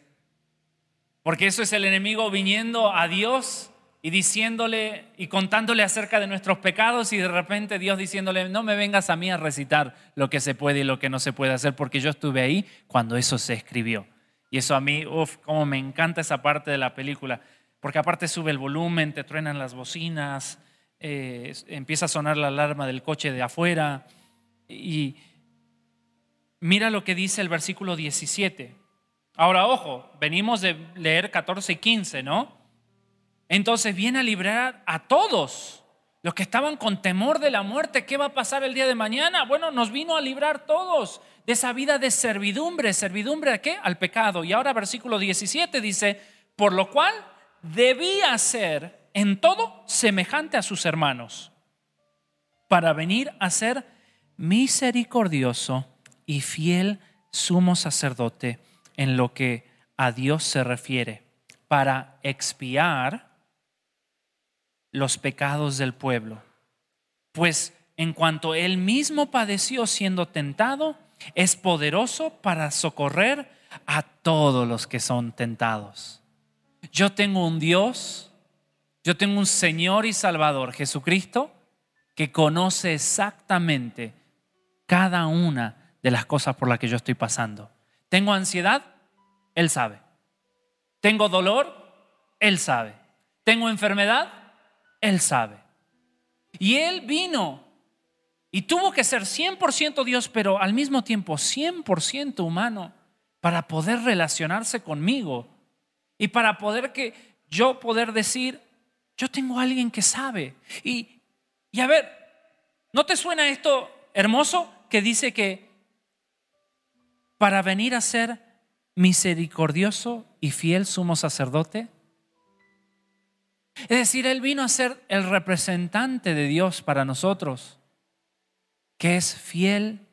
porque eso es el enemigo viniendo a Dios y diciéndole y contándole acerca de nuestros pecados y de repente Dios diciéndole, no me vengas a mí a recitar lo que se puede y lo que no se puede hacer, porque yo estuve ahí cuando eso se escribió. Y eso a mí, uff, como me encanta esa parte de la película, porque aparte sube el volumen, te truenan las bocinas, eh, empieza a sonar la alarma del coche de afuera y mira lo que dice el versículo 17. Ahora, ojo, venimos de leer 14 y 15, ¿no? Entonces viene a librar a todos los que estaban con temor de la muerte. ¿Qué va a pasar el día de mañana? Bueno, nos vino a librar todos de esa vida de servidumbre. ¿Servidumbre a qué? Al pecado. Y ahora versículo 17 dice, por lo cual debía ser en todo semejante a sus hermanos, para venir a ser misericordioso y fiel sumo sacerdote en lo que a Dios se refiere, para expiar los pecados del pueblo. Pues en cuanto él mismo padeció siendo tentado, es poderoso para socorrer a todos los que son tentados. Yo tengo un Dios, yo tengo un Señor y Salvador, Jesucristo, que conoce exactamente cada una de las cosas por las que yo estoy pasando. ¿Tengo ansiedad? Él sabe. ¿Tengo dolor? Él sabe. ¿Tengo enfermedad? Él sabe. Y Él vino y tuvo que ser 100% Dios, pero al mismo tiempo 100% humano para poder relacionarse conmigo y para poder que yo poder decir, yo tengo a alguien que sabe. Y, y a ver, ¿no te suena esto hermoso que dice que para venir a ser misericordioso y fiel sumo sacerdote? Es decir, Él vino a ser el representante de Dios para nosotros, que es fiel,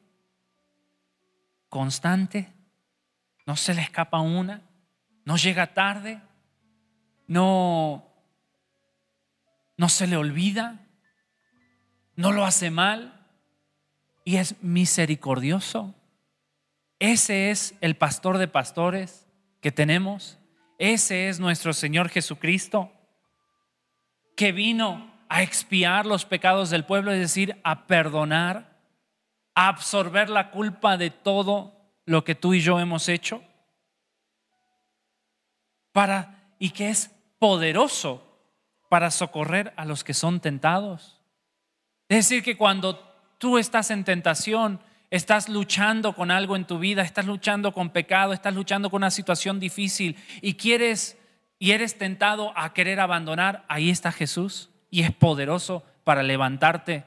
constante, no se le escapa una, no llega tarde, no, no se le olvida, no lo hace mal y es misericordioso. Ese es el pastor de pastores que tenemos. Ese es nuestro Señor Jesucristo que vino a expiar los pecados del pueblo, es decir, a perdonar, a absorber la culpa de todo lo que tú y yo hemos hecho, para y que es poderoso para socorrer a los que son tentados. Es decir, que cuando tú estás en tentación, estás luchando con algo en tu vida, estás luchando con pecado, estás luchando con una situación difícil y quieres y eres tentado a querer abandonar, ahí está Jesús y es poderoso para levantarte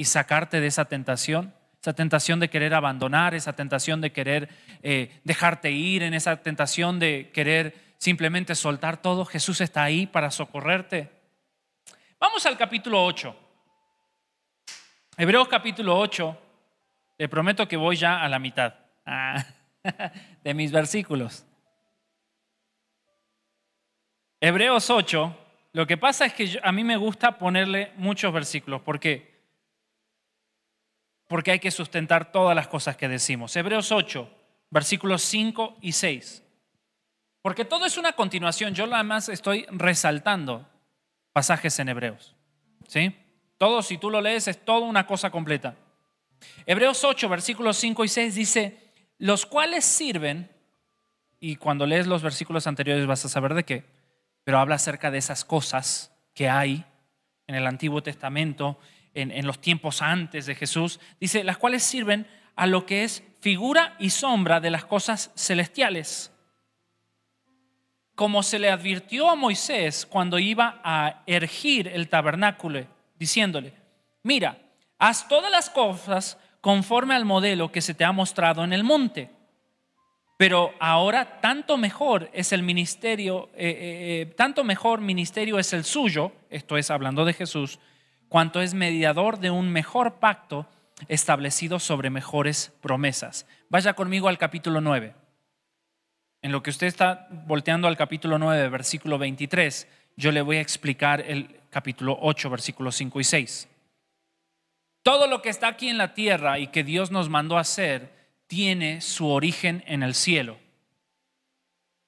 y sacarte de esa tentación, esa tentación de querer abandonar, esa tentación de querer eh, dejarte ir, en esa tentación de querer simplemente soltar todo. Jesús está ahí para socorrerte. Vamos al capítulo 8. Hebreos capítulo 8. Le prometo que voy ya a la mitad ah, *laughs* de mis versículos. Hebreos 8, lo que pasa es que a mí me gusta ponerle muchos versículos. ¿Por qué? Porque hay que sustentar todas las cosas que decimos. Hebreos 8, versículos 5 y 6. Porque todo es una continuación. Yo nada más estoy resaltando pasajes en Hebreos. ¿Sí? Todo, si tú lo lees, es toda una cosa completa. Hebreos 8, versículos 5 y 6 dice, los cuales sirven, y cuando lees los versículos anteriores vas a saber de qué, pero habla acerca de esas cosas que hay en el Antiguo Testamento, en, los tiempos antes de Jesús, dice, las cuales sirven a lo que es figura y sombra de las cosas celestiales. Como se le advirtió a Moisés cuando iba a ergir el tabernáculo, diciéndole, mira, haz todas las cosas conforme al modelo que se te ha mostrado en el monte. Pero ahora tanto mejor es el ministerio, eh, eh, eh, tanto mejor ministerio es el suyo, esto es hablando de Jesús, cuanto es mediador de un mejor pacto establecido sobre mejores promesas. Vaya conmigo al capítulo 9. En lo que usted está volteando al capítulo 9, versículo 23, yo le voy a explicar el capítulo 8, versículos 5 y 6. Todo lo que está aquí en la tierra y que Dios nos mandó a hacer tiene su origen en el cielo.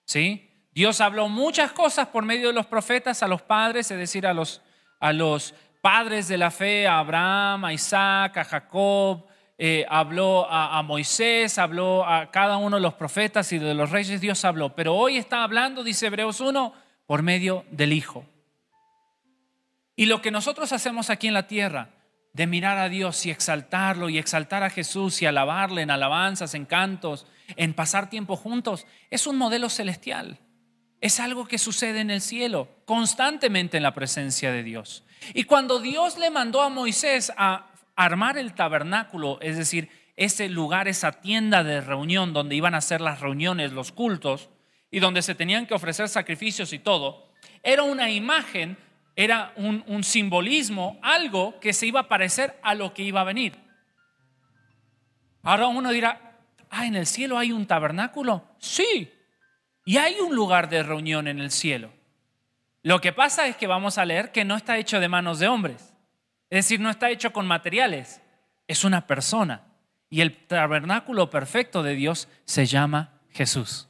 ¿Sí? Dios habló muchas cosas por medio de los profetas a los padres, es decir, a los, a los padres de la fe, a Abraham, a Isaac, a Jacob, eh, habló a, a, Moisés, habló a cada uno de los profetas y de los reyes, Dios habló. Pero hoy está hablando, dice Hebreos 1, por medio del Hijo. Y lo que nosotros hacemos aquí en la tierra, de mirar a Dios y exaltarlo y exaltar a Jesús y alabarle en alabanzas, en cantos, en pasar tiempo juntos, es un modelo celestial. Es algo que sucede en el cielo, constantemente en la presencia de Dios. Y cuando Dios le mandó a Moisés a armar el tabernáculo, es decir, ese lugar, esa tienda de reunión donde iban a hacer las reuniones, los cultos, y donde se tenían que ofrecer sacrificios y todo, era una imagen era un, simbolismo, algo que se iba a parecer a lo que iba a venir. Ahora uno dirá, ah, en el cielo hay un tabernáculo. Sí, y hay un lugar de reunión en el cielo. Lo que pasa es que vamos a leer que no está hecho de manos de hombres. Es decir, no está hecho con materiales. Es una persona. Y el tabernáculo perfecto de Dios se llama Jesús.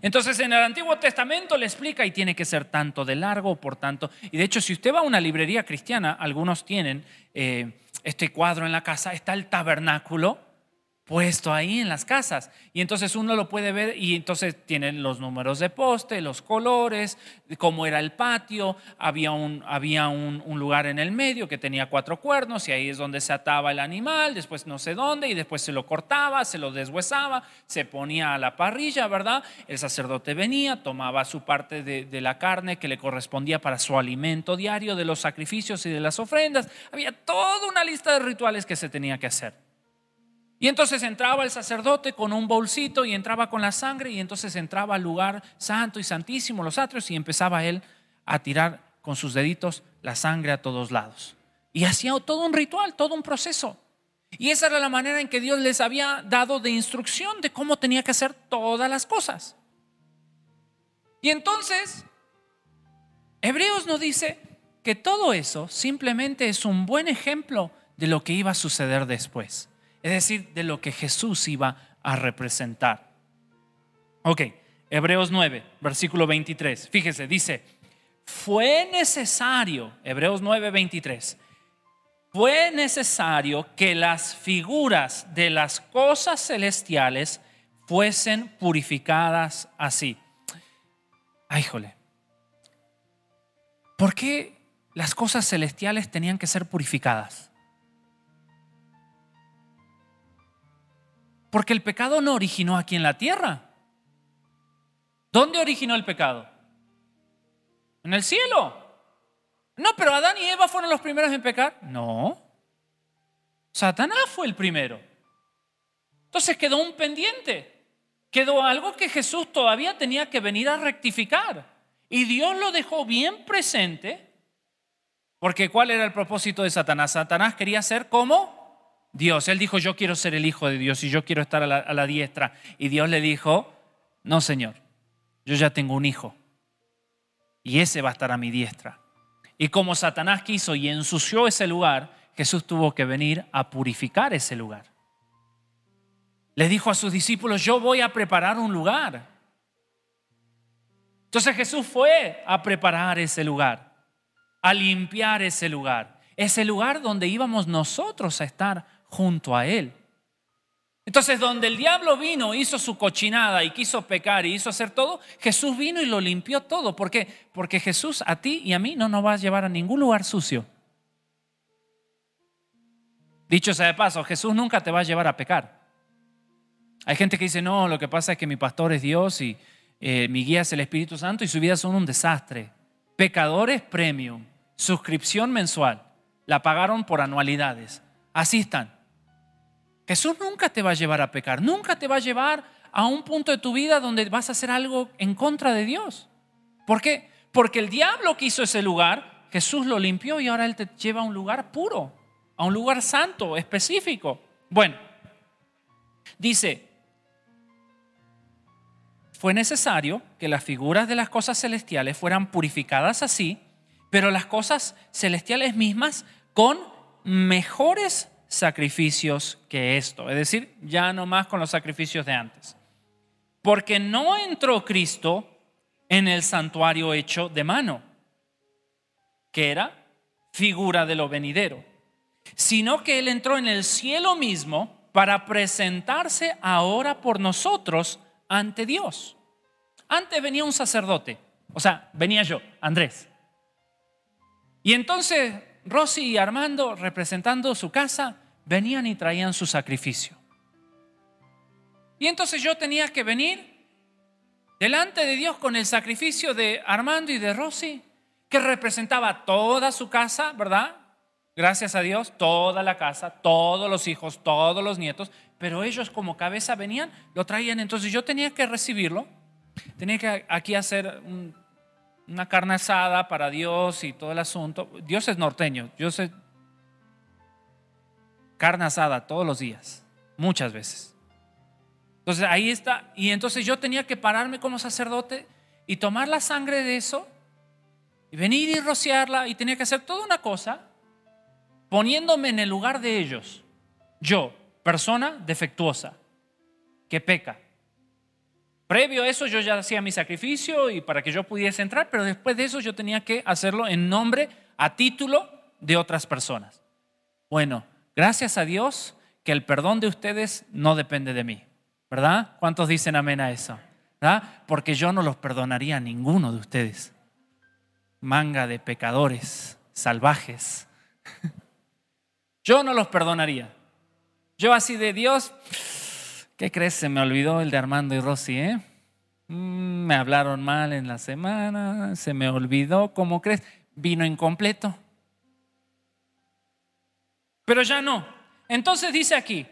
Entonces en el Antiguo Testamento le explica y tiene que ser tanto de largo, por tanto. Y de hecho, si usted va a una librería cristiana, algunos tienen eh, este cuadro en la casa, está el tabernáculo puesto ahí en las casas. Y entonces uno lo puede ver y entonces tienen los números de poste, los colores, cómo era el patio, había, un, había un, lugar en el medio que tenía cuatro cuernos y ahí es donde se ataba el animal, después no sé dónde y después se lo cortaba, se lo deshuesaba, se ponía a la parrilla, ¿verdad? El sacerdote venía, tomaba su parte de, de la carne que le correspondía para su alimento diario de los sacrificios y de las ofrendas. Había toda una lista de rituales que se tenía que hacer. Y entonces entraba el sacerdote con un bolsito y entraba con la sangre y entonces entraba al lugar santo y santísimo, los atrios, y empezaba él a tirar con sus deditos la sangre a todos lados. Y hacía todo un ritual, todo un proceso. Y esa era la manera en que Dios les había dado de instrucción de cómo tenía que hacer todas las cosas. Y entonces, Hebreos nos dice que todo eso simplemente es un buen ejemplo de lo que iba a suceder después es decir, de lo que Jesús iba a representar. Ok, Hebreos 9, versículo 23. Fíjese, dice, fue necesario, Hebreos 9, 23, fue necesario que las figuras de las cosas celestiales fuesen purificadas así. Ay, jole. ¿Por qué las cosas celestiales tenían que ser purificadas? Porque el pecado no originó aquí en la tierra. ¿Dónde originó el pecado? En el cielo. No, pero Adán y Eva fueron los primeros en pecar. No. Satanás fue el primero. Entonces quedó un pendiente. Quedó algo que Jesús todavía tenía que venir a rectificar. Y Dios lo dejó bien presente. Porque ¿cuál era el propósito de Satanás? Satanás quería ser como Dios. Él dijo, yo quiero ser el Hijo de Dios y yo quiero estar a la, diestra. Y Dios le dijo, no, Señor, yo ya tengo un hijo y ese va a estar a mi diestra. Y como Satanás quiso y ensució ese lugar, Jesús tuvo que venir a purificar ese lugar. Le dijo a sus discípulos, yo voy a preparar un lugar. Entonces Jesús fue a preparar ese lugar, a limpiar ese lugar, ese lugar donde íbamos nosotros a estar junto a Él. Entonces, donde el diablo vino, hizo su cochinada y quiso pecar y hizo hacer todo, Jesús vino y lo limpió todo. ¿Por qué? Porque Jesús a ti y a mí no nos va a llevar a ningún lugar sucio. Dicho sea de paso, Jesús nunca te va a llevar a pecar. Hay gente que dice, no, lo que pasa es que mi pastor es Dios y eh, mi guía es el Espíritu Santo y su vida son un desastre. Pecadores premium, suscripción mensual, la pagaron por anualidades. Así están. Jesús nunca te va a llevar a pecar, nunca te va a llevar a un punto de tu vida donde vas a hacer algo en contra de Dios. ¿Por qué? Porque el diablo quiso ese lugar, Jesús lo limpió y ahora Él te lleva a un lugar puro, a un lugar santo, específico. Bueno, dice, fue necesario que las figuras de las cosas celestiales fueran purificadas así, pero las cosas celestiales mismas con mejores sacrificios que esto. Es decir, ya no más con los sacrificios de antes. Porque no entró Cristo en el santuario hecho de mano, que era figura de lo venidero, sino que Él entró en el cielo mismo para presentarse ahora por nosotros ante Dios. Antes venía un sacerdote, o sea, venía yo, Andrés. Y entonces Rosy y Armando, representando su casa, venían y traían su sacrificio. Y entonces yo tenía que venir delante de Dios con el sacrificio de Armando y de Rosy, que representaba toda su casa, ¿verdad? Gracias a Dios, toda la casa, todos los hijos, todos los nietos, pero ellos como cabeza venían, lo traían, entonces yo tenía que recibirlo, tenía que aquí hacer una carne asada para Dios y todo el asunto. Dios es norteño, yo sé carne asada todos los días, muchas veces. Entonces ahí está, y entonces yo tenía que pararme como sacerdote y tomar la sangre de eso y venir y rociarla y tenía que hacer toda una cosa poniéndome en el lugar de ellos. Yo, persona defectuosa, que peca. Previo a eso yo ya hacía mi sacrificio y para que yo pudiese entrar, pero después de eso yo tenía que hacerlo en nombre, a título de otras personas. Bueno, Gracias a Dios que el perdón de ustedes no depende de mí, ¿verdad? ¿Cuántos dicen amén a eso? ¿verdad? Porque yo no los perdonaría a ninguno de ustedes. Manga de pecadores salvajes. *laughs* Yo no los perdonaría. Yo así de Dios, ¿qué crees? Se me olvidó el de Armando y Rosy, ¿eh? Mm, me hablaron mal en la semana, se me olvidó, ¿cómo crees? Vino incompleto. Pero ya no. Entonces dice aquí,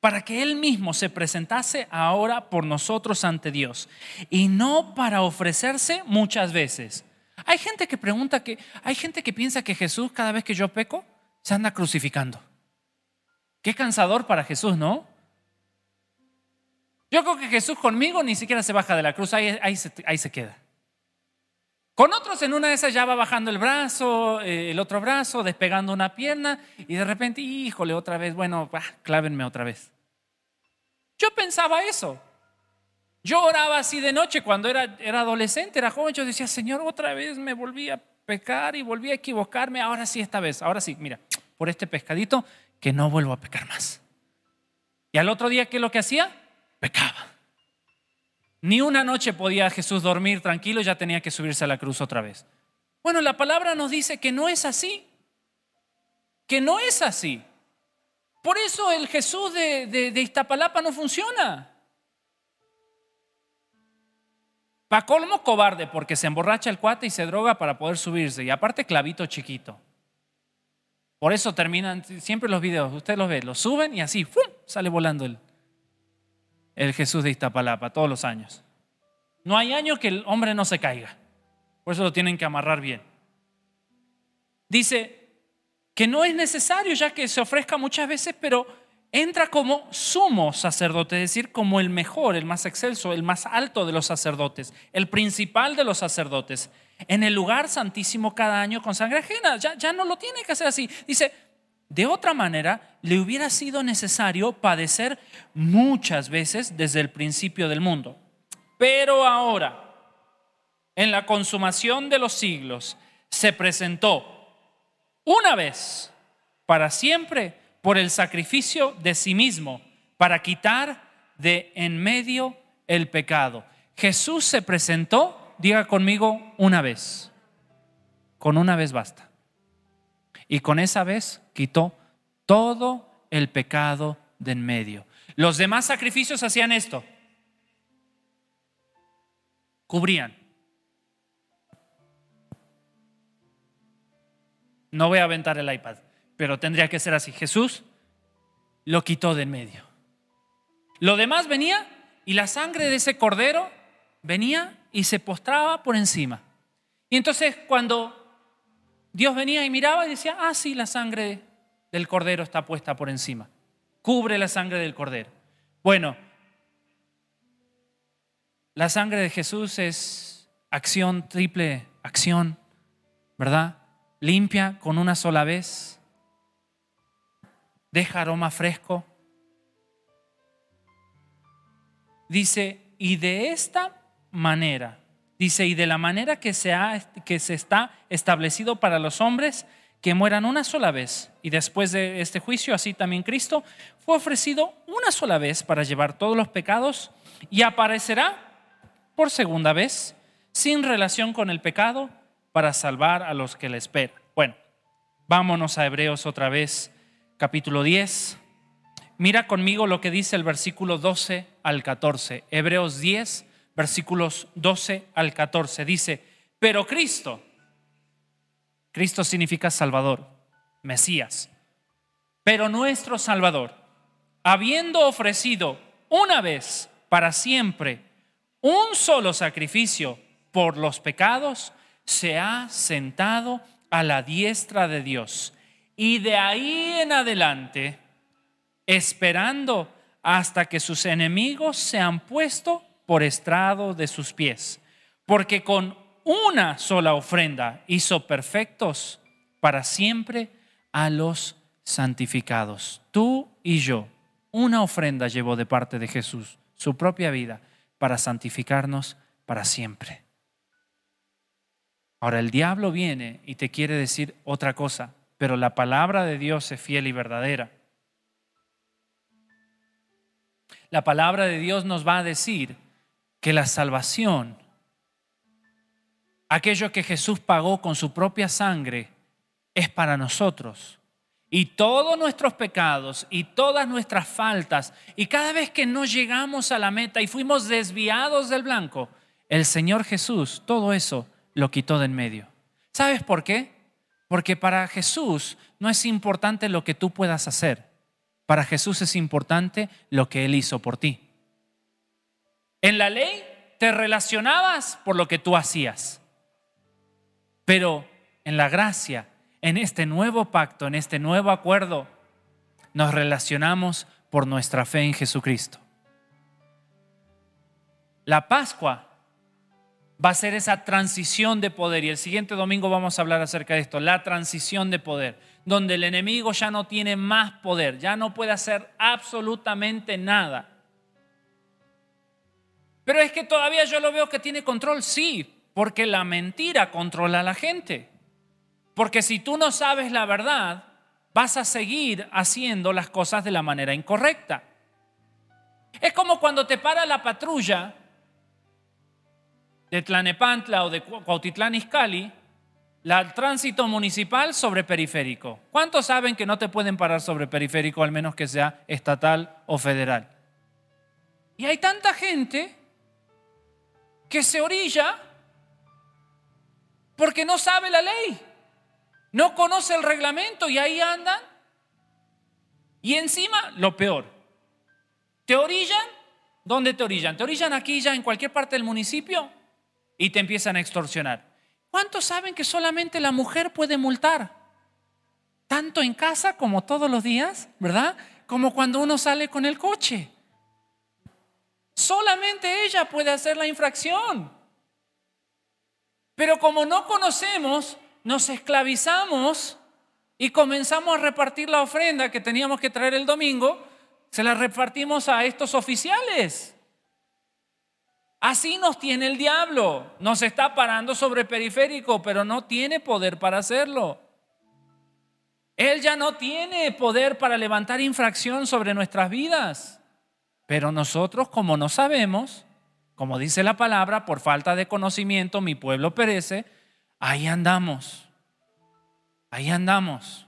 para que Él mismo se presentase ahora por nosotros ante Dios y no para ofrecerse muchas veces. Hay gente que pregunta que, hay gente que piensa que Jesús cada vez que yo peco se anda crucificando. Qué cansador para Jesús, ¿no? Yo creo que Jesús conmigo ni siquiera se baja de la cruz, ahí, ahí, ahí se queda. Con otros en una de esas ya va bajando el brazo, eh, el otro brazo, despegando una pierna y de repente, híjole, otra vez, bueno, clávenme otra vez. Yo pensaba eso. Yo oraba así de noche cuando era, era adolescente, era joven, yo decía, Señor, otra vez me volví a pecar y volví a equivocarme, ahora sí esta vez, ahora sí, mira, por este pescadito que no vuelvo a pecar más. Y al otro día, ¿qué es lo que hacía? Pecaba. Ni una noche podía Jesús dormir tranquilo, ya tenía que subirse a la cruz otra vez. Bueno, la palabra nos dice que no es así, que no es así. Por eso el Jesús de, de, Iztapalapa no funciona. Pa' colmo, cobarde, porque se emborracha el cuate y se droga para poder subirse. Y aparte, clavito chiquito. Por eso terminan siempre los videos, usted los ve, los suben y así, ¡fum! sale volando el, el Jesús de Iztapalapa todos los años. No hay año que el hombre no se caiga. Por eso lo tienen que amarrar bien. Dice que no es necesario ya que se ofrezca muchas veces, pero entra como sumo sacerdote, es decir, como el mejor, el más excelso, el más alto de los sacerdotes, el principal de los sacerdotes, en el lugar santísimo cada año con sangre ajena. Ya, ya no lo tiene que hacer así. Dice, de otra manera, le hubiera sido necesario padecer muchas veces desde el principio del mundo. Pero ahora, en la consumación de los siglos, se presentó una vez para siempre por el sacrificio de sí mismo, para quitar de en medio el pecado. Jesús se presentó, diga conmigo, una vez. Con una vez basta. Y con esa vez quitó todo el pecado de en medio. Los demás sacrificios hacían esto. Cubrían. No voy a aventar el iPad, pero tendría que ser así. Jesús lo quitó de en medio. Lo demás venía y la sangre de ese cordero venía y se postraba por encima. Y entonces cuando Dios venía y miraba y decía, ah, sí, la sangre del cordero está puesta por encima. Cubre la sangre del cordero. Bueno, la sangre de Jesús es acción, triple acción, ¿verdad? limpia con una sola vez, deja aroma fresco. Dice, y de esta manera, dice, y de la manera que se, ha, que se está establecido para los hombres, que mueran una sola vez, y después de este juicio, así también Cristo fue ofrecido una sola vez para llevar todos los pecados y aparecerá por segunda vez sin relación con el pecado para salvar a los que le esperan. Bueno, vámonos a Hebreos otra vez, capítulo 10. Mira conmigo lo que dice el versículo 12 al 14. Hebreos 10, versículos 12 al 14. Dice, pero Cristo, Cristo significa Salvador, Mesías, pero nuestro Salvador, habiendo ofrecido una vez para siempre un solo sacrificio por los pecados, se ha sentado a la diestra de Dios. Y de ahí en adelante, esperando hasta que sus enemigos sean puestos por estrado de sus pies. Porque con una sola ofrenda hizo perfectos para siempre a los santificados. Tú y yo, una ofrenda llevó de parte de Jesús, su propia vida, para santificarnos para siempre. Ahora el diablo viene y te quiere decir otra cosa, pero la palabra de Dios es fiel y verdadera. La palabra de Dios nos va a decir que la salvación, aquello que Jesús pagó con su propia sangre, es para nosotros. Y todos nuestros pecados y todas nuestras faltas, y cada vez que no llegamos a la meta y fuimos desviados del blanco, el Señor Jesús todo eso lo quitó de en medio. ¿Sabes por qué? Porque para Jesús no es importante lo que tú puedas hacer. Para Jesús es importante lo que Él hizo por ti. En la ley te relacionabas por lo que tú hacías. Pero en la gracia en este nuevo pacto, en este nuevo acuerdo, nos relacionamos por nuestra fe en Jesucristo. La Pascua va a ser esa transición de poder y el siguiente domingo vamos a hablar acerca de esto, la transición de poder, donde el enemigo ya no tiene más poder, ya no puede hacer absolutamente nada. Pero es que todavía yo lo veo que tiene control, sí, porque la mentira controla a la gente. Porque si tú no sabes la verdad, vas a seguir haciendo las cosas de la manera incorrecta. Es como cuando te para la patrulla de Tlanepantla o de Cuautitlán Izcalli, la tránsito municipal sobre periférico. ¿Cuántos saben que no te pueden parar sobre periférico al menos que sea estatal o federal? Y hay tanta gente que se orilla porque no sabe la ley no conoce el reglamento y ahí andan. Y encima, lo peor, te orillan, ¿dónde te orillan? Te orillan aquí ya en cualquier parte del municipio y te empiezan a extorsionar. ¿Cuántos saben que solamente la mujer puede multar? Tanto en casa como todos los días, ¿verdad? Como cuando uno sale con el coche. Solamente ella puede hacer la infracción. Pero como no conocemos nos esclavizamos y comenzamos a repartir la ofrenda que teníamos que traer el domingo, se la repartimos a estos oficiales. Así nos tiene el diablo. Nos está parando sobre periférico, pero no tiene poder para hacerlo. Él ya no tiene poder para levantar infracción sobre nuestras vidas. Pero nosotros, como no sabemos, como dice la palabra, por falta de conocimiento mi pueblo perece, Ahí andamos. Ahí andamos.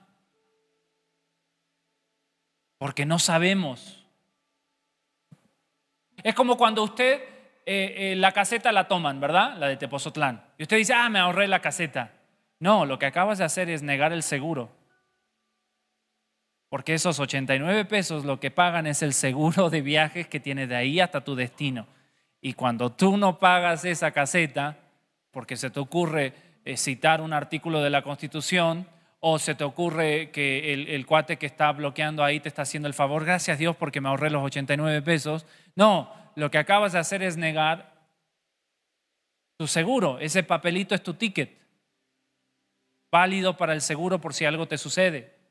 Porque no sabemos. Es como cuando usted eh, eh, la caseta la toman, ¿verdad? La de Tepozotlán. Y usted dice, ah, me ahorré la caseta. No, lo que acabas de hacer es negar el seguro. Porque esos 89 pesos lo que pagan es el seguro de viajes que tiene de ahí hasta tu destino. Y cuando tú no pagas esa caseta, porque se te ocurre eh, citar un artículo de la Constitución o se te ocurre que el, el, cuate que está bloqueando ahí te está haciendo el favor, gracias Dios porque me ahorré los 89 pesos. No, lo que acabas de hacer es negar tu seguro, ese papelito es tu ticket. válido para el seguro por si algo te sucede.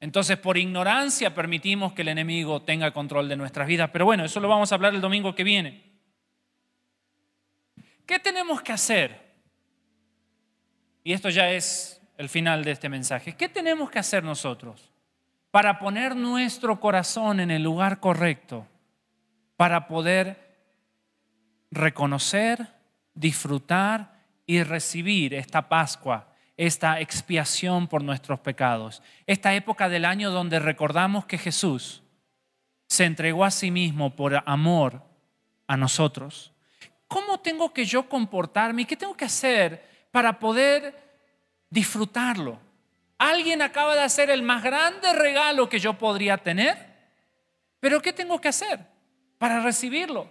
Entonces, por ignorancia permitimos que el enemigo tenga control de nuestras vidas. Pero bueno, eso lo vamos a hablar el domingo que viene. ¿Qué tenemos que hacer? Y esto ya es el final de este mensaje. ¿Qué tenemos que hacer nosotros para poner nuestro corazón en el lugar correcto? Para poder reconocer, disfrutar y recibir esta Pascua esta expiación por nuestros pecados. Esta época del año donde recordamos que Jesús se entregó a sí mismo por amor a nosotros. ¿Cómo tengo que yo comportarme? ¿Qué tengo que hacer para poder disfrutarlo? Alguien acaba de hacer el más grande regalo que yo podría tener, pero ¿qué tengo que hacer para recibirlo?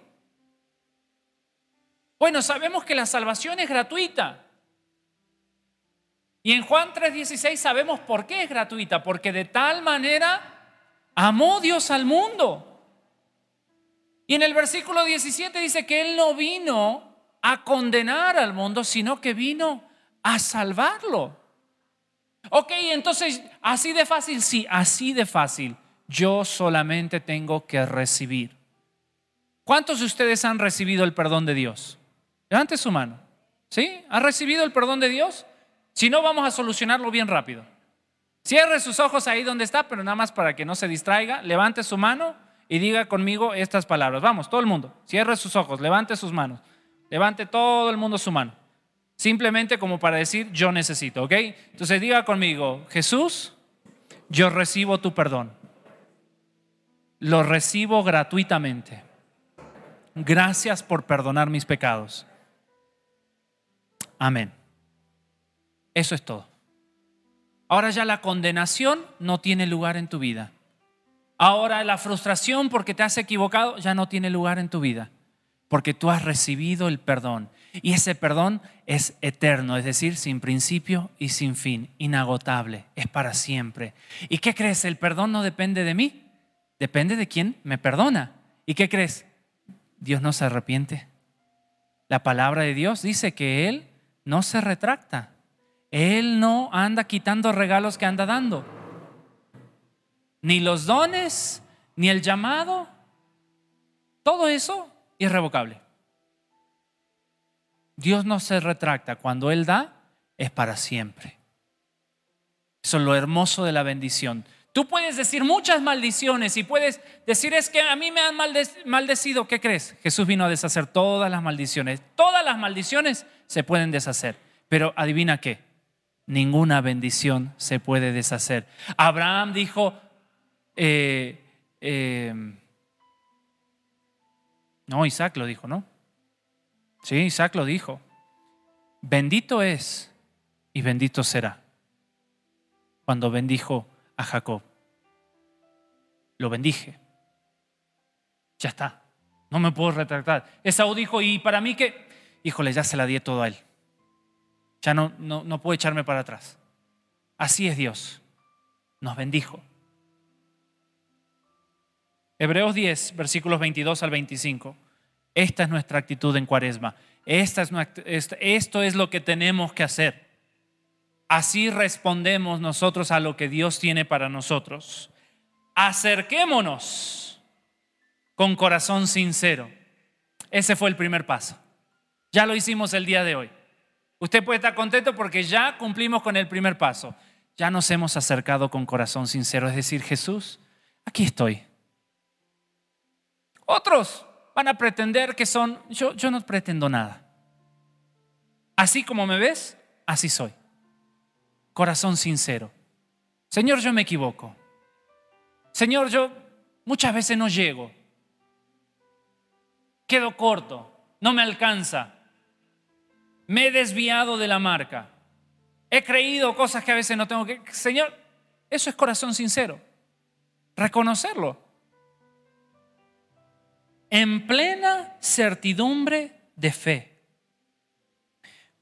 Bueno, sabemos que la salvación es gratuita. Y en Juan 3:16 sabemos por qué es gratuita, porque de tal manera amó Dios al mundo. Y en el versículo 17 dice que Él no vino a condenar al mundo, sino que vino a salvarlo. Ok, entonces, así de fácil, sí, así de fácil. Yo solamente tengo que recibir. ¿Cuántos de ustedes han recibido el perdón de Dios? Levante su mano. ¿Sí? ¿Ha recibido el perdón de Dios? Si no, vamos a solucionarlo bien rápido. Cierre sus ojos ahí donde está, pero nada más para que no se distraiga. Levante su mano y diga conmigo estas palabras. Vamos, todo el mundo. Cierre sus ojos, levante sus manos. Levante todo el mundo su mano. Simplemente como para decir, yo necesito, ¿ok? Entonces diga conmigo, Jesús, yo recibo tu perdón. Lo recibo gratuitamente. Gracias por perdonar mis pecados. Amén. Eso es todo. Ahora ya la condenación no tiene lugar en tu vida. Ahora la frustración porque te has equivocado ya no tiene lugar en tu vida. Porque tú has recibido el perdón. Y ese perdón es eterno, es decir, sin principio y sin fin, inagotable, es para siempre. ¿Y qué crees? El perdón no depende de mí, depende de quien me perdona. ¿Y qué crees? Dios no se arrepiente. La palabra de Dios dice que Él no se retracta. Él no anda quitando regalos que anda dando. Ni los dones, ni el llamado. Todo eso irrevocable. Dios no se retracta. Cuando Él da, es para siempre. Eso es lo hermoso de la bendición. Tú puedes decir muchas maldiciones y puedes decir es que a mí me han maldecido. ¿Qué crees? Jesús vino a deshacer todas las maldiciones. Todas las maldiciones se pueden deshacer. Pero adivina qué ninguna bendición se puede deshacer. Abraham dijo, eh, eh, no, Isaac lo dijo, ¿no? Sí, Isaac lo dijo. Bendito es y bendito será. Cuando bendijo a Jacob, lo bendije. Ya está, no me puedo retractar. Esaú dijo, y para mí que, híjole, ya se la di todo a él. Ya no, no, puedo echarme para atrás. Así es Dios. Nos bendijo. Hebreos 10, versículos 22 al 25. Esta es nuestra actitud en cuaresma. Esta es esto es lo que tenemos que hacer. Así respondemos nosotros a lo que Dios tiene para nosotros. Acerquémonos con corazón sincero. Ese fue el primer paso. Ya lo hicimos el día de hoy. Usted puede estar contento porque ya cumplimos con el primer paso. Ya nos hemos acercado con corazón sincero, es decir, Jesús, aquí estoy. Otros van a pretender que son, yo, yo no pretendo nada. Así como me ves, así soy. Corazón sincero. Señor, yo me equivoco. Señor, yo muchas veces no llego. Quedo corto, no me alcanza me he desviado de la marca, he creído cosas que a veces no tengo que... Señor, eso es corazón sincero, reconocerlo. En plena certidumbre de fe,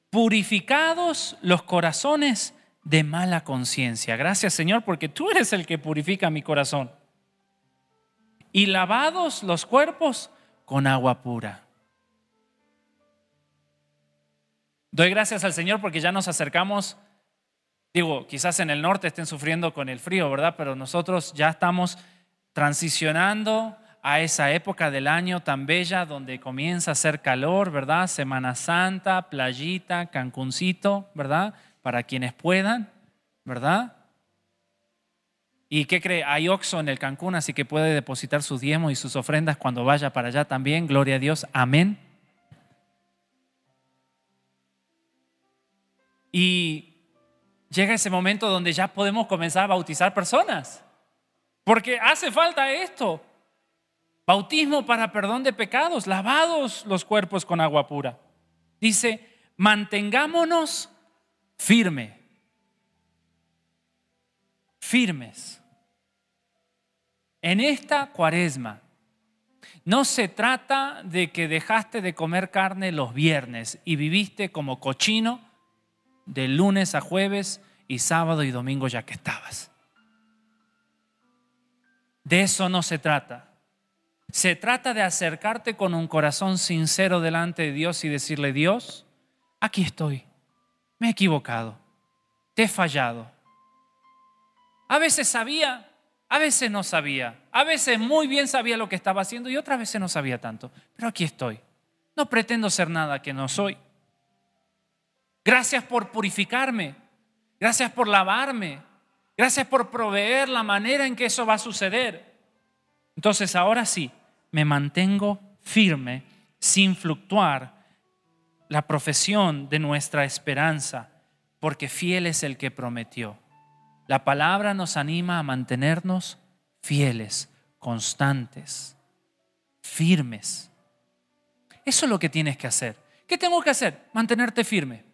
purificados los corazones de mala conciencia. Gracias Señor, porque tú eres el que purifica mi corazón. Y lavados los cuerpos con agua pura. Doy gracias al Señor porque ya nos acercamos, digo, quizás en el norte estén sufriendo con el frío, ¿verdad? Pero nosotros ya estamos transicionando a esa época del año tan bella donde comienza a hacer calor, ¿verdad? Semana Santa, playita, Cancuncito, ¿verdad? Para quienes puedan, ¿verdad? ¿Y qué cree? Hay Oxo en el Cancún, así que puede depositar sus diezmos y sus ofrendas cuando vaya para allá también. Gloria a Dios. Amén. Y llega ese momento donde ya podemos comenzar a bautizar personas. Porque hace falta esto. Bautismo para perdón de pecados, lavados los cuerpos con agua pura. Dice, mantengámonos firme, firmes. En esta cuaresma no se trata de que dejaste de comer carne los viernes y viviste como cochino de lunes a jueves y sábado y domingo ya que estabas. De eso no se trata. Se trata de acercarte con un corazón sincero delante de Dios y decirle, Dios, aquí estoy, me he equivocado, te he fallado. A veces sabía, a veces no sabía, a veces muy bien sabía lo que estaba haciendo y otras veces no sabía tanto, pero aquí estoy. No pretendo ser nada que no soy. Gracias por purificarme. Gracias por lavarme. Gracias por proveer la manera en que eso va a suceder. Entonces ahora sí, me mantengo firme sin fluctuar la profesión de nuestra esperanza, porque fiel es el que prometió. La palabra nos anima a mantenernos fieles, constantes, firmes. Eso es lo que tienes que hacer. ¿Qué tengo que hacer? Mantenerte firme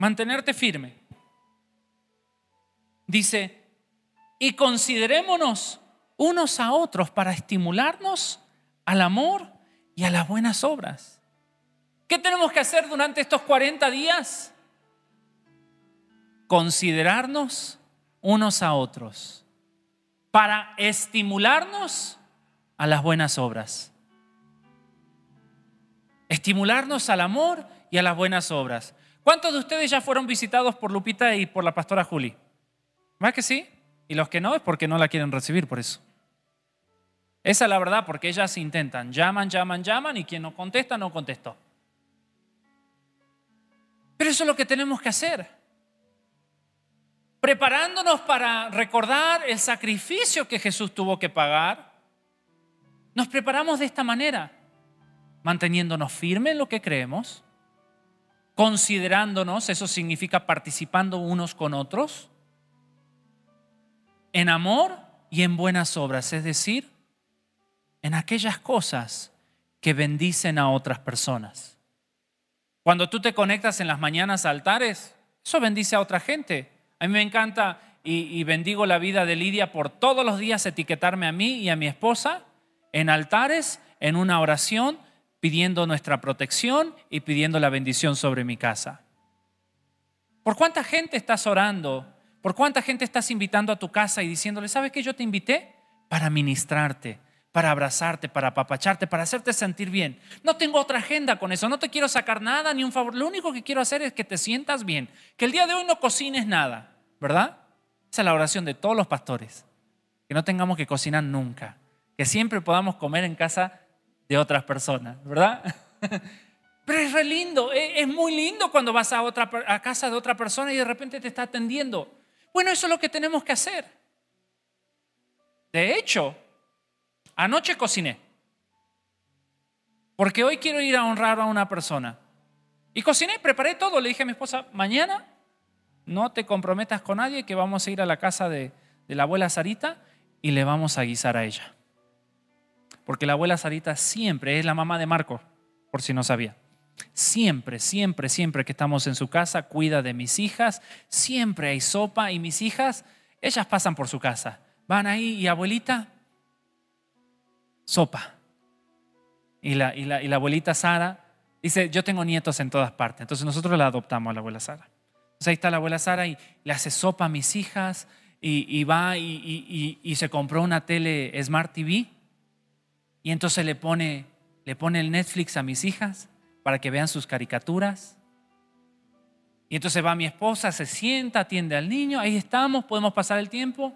mantenerte firme. Dice, y considerémonos unos a otros para estimularnos al amor y a las buenas obras. ¿Qué tenemos que hacer durante estos 40 días? Considerarnos unos a otros para estimularnos a las buenas obras. Estimularnos al amor y a las buenas obras. ¿Cuántos de ustedes ya fueron visitados por Lupita y por la pastora Juli? ¿Más que sí? Y los que no es porque no la quieren recibir por eso. Esa es la verdad, porque ellas intentan, llaman, llaman, llaman y quien no contesta, no contestó. Pero eso es lo que tenemos que hacer. Preparándonos para recordar el sacrificio que Jesús tuvo que pagar, nos preparamos de esta manera, manteniéndonos firmes en lo que creemos, considerándonos, eso significa participando unos con otros, en amor y en buenas obras, es decir, en aquellas cosas que bendicen a otras personas. Cuando tú te conectas en las mañanas a altares, eso bendice a otra gente. A mí me encanta y, y, bendigo la vida de Lidia por todos los días etiquetarme a mí y a mi esposa en altares, en una oración, pidiendo nuestra protección y pidiendo la bendición sobre mi casa. ¿Por cuánta gente estás orando? ¿Por cuánta gente estás invitando a tu casa y diciéndole, ¿sabes que yo te invité? Para ministrarte, para abrazarte, para apapacharte, para hacerte sentir bien. No tengo otra agenda con eso, no te quiero sacar nada ni un favor. Lo único que quiero hacer es que te sientas bien, que el día de hoy no cocines nada, ¿verdad? Esa es la oración de todos los pastores, que no tengamos que cocinar nunca, que siempre podamos comer en casa de otras personas, ¿verdad? *laughs* Pero es re lindo, es muy lindo cuando vas a, otra, a casa de otra persona y de repente te está atendiendo. Bueno, eso es lo que tenemos que hacer. De hecho, anoche cociné. Porque hoy quiero ir a honrar a una persona. Y cociné, preparé todo. Le dije a mi esposa, mañana no te comprometas con nadie que vamos a ir a la casa de, de la abuela Sarita y le vamos a guisar a ella porque la abuela Sarita siempre es la mamá de Marco, por si no sabía. Siempre, siempre, siempre que estamos en su casa, cuida de mis hijas, siempre hay sopa y mis hijas, ellas pasan por su casa, van ahí y abuelita, sopa. Y la, y la, y la abuelita Sara dice, yo tengo nietos en todas partes, entonces nosotros la adoptamos a la abuela Sara. Entonces ahí está la abuela Sara y le hace sopa a mis hijas y, y va y, y se compró una tele Smart TV y entonces le pone, le pone el Netflix a mis hijas para que vean sus caricaturas. Y entonces va mi esposa, se sienta, atiende al niño, ahí estamos, podemos pasar el tiempo.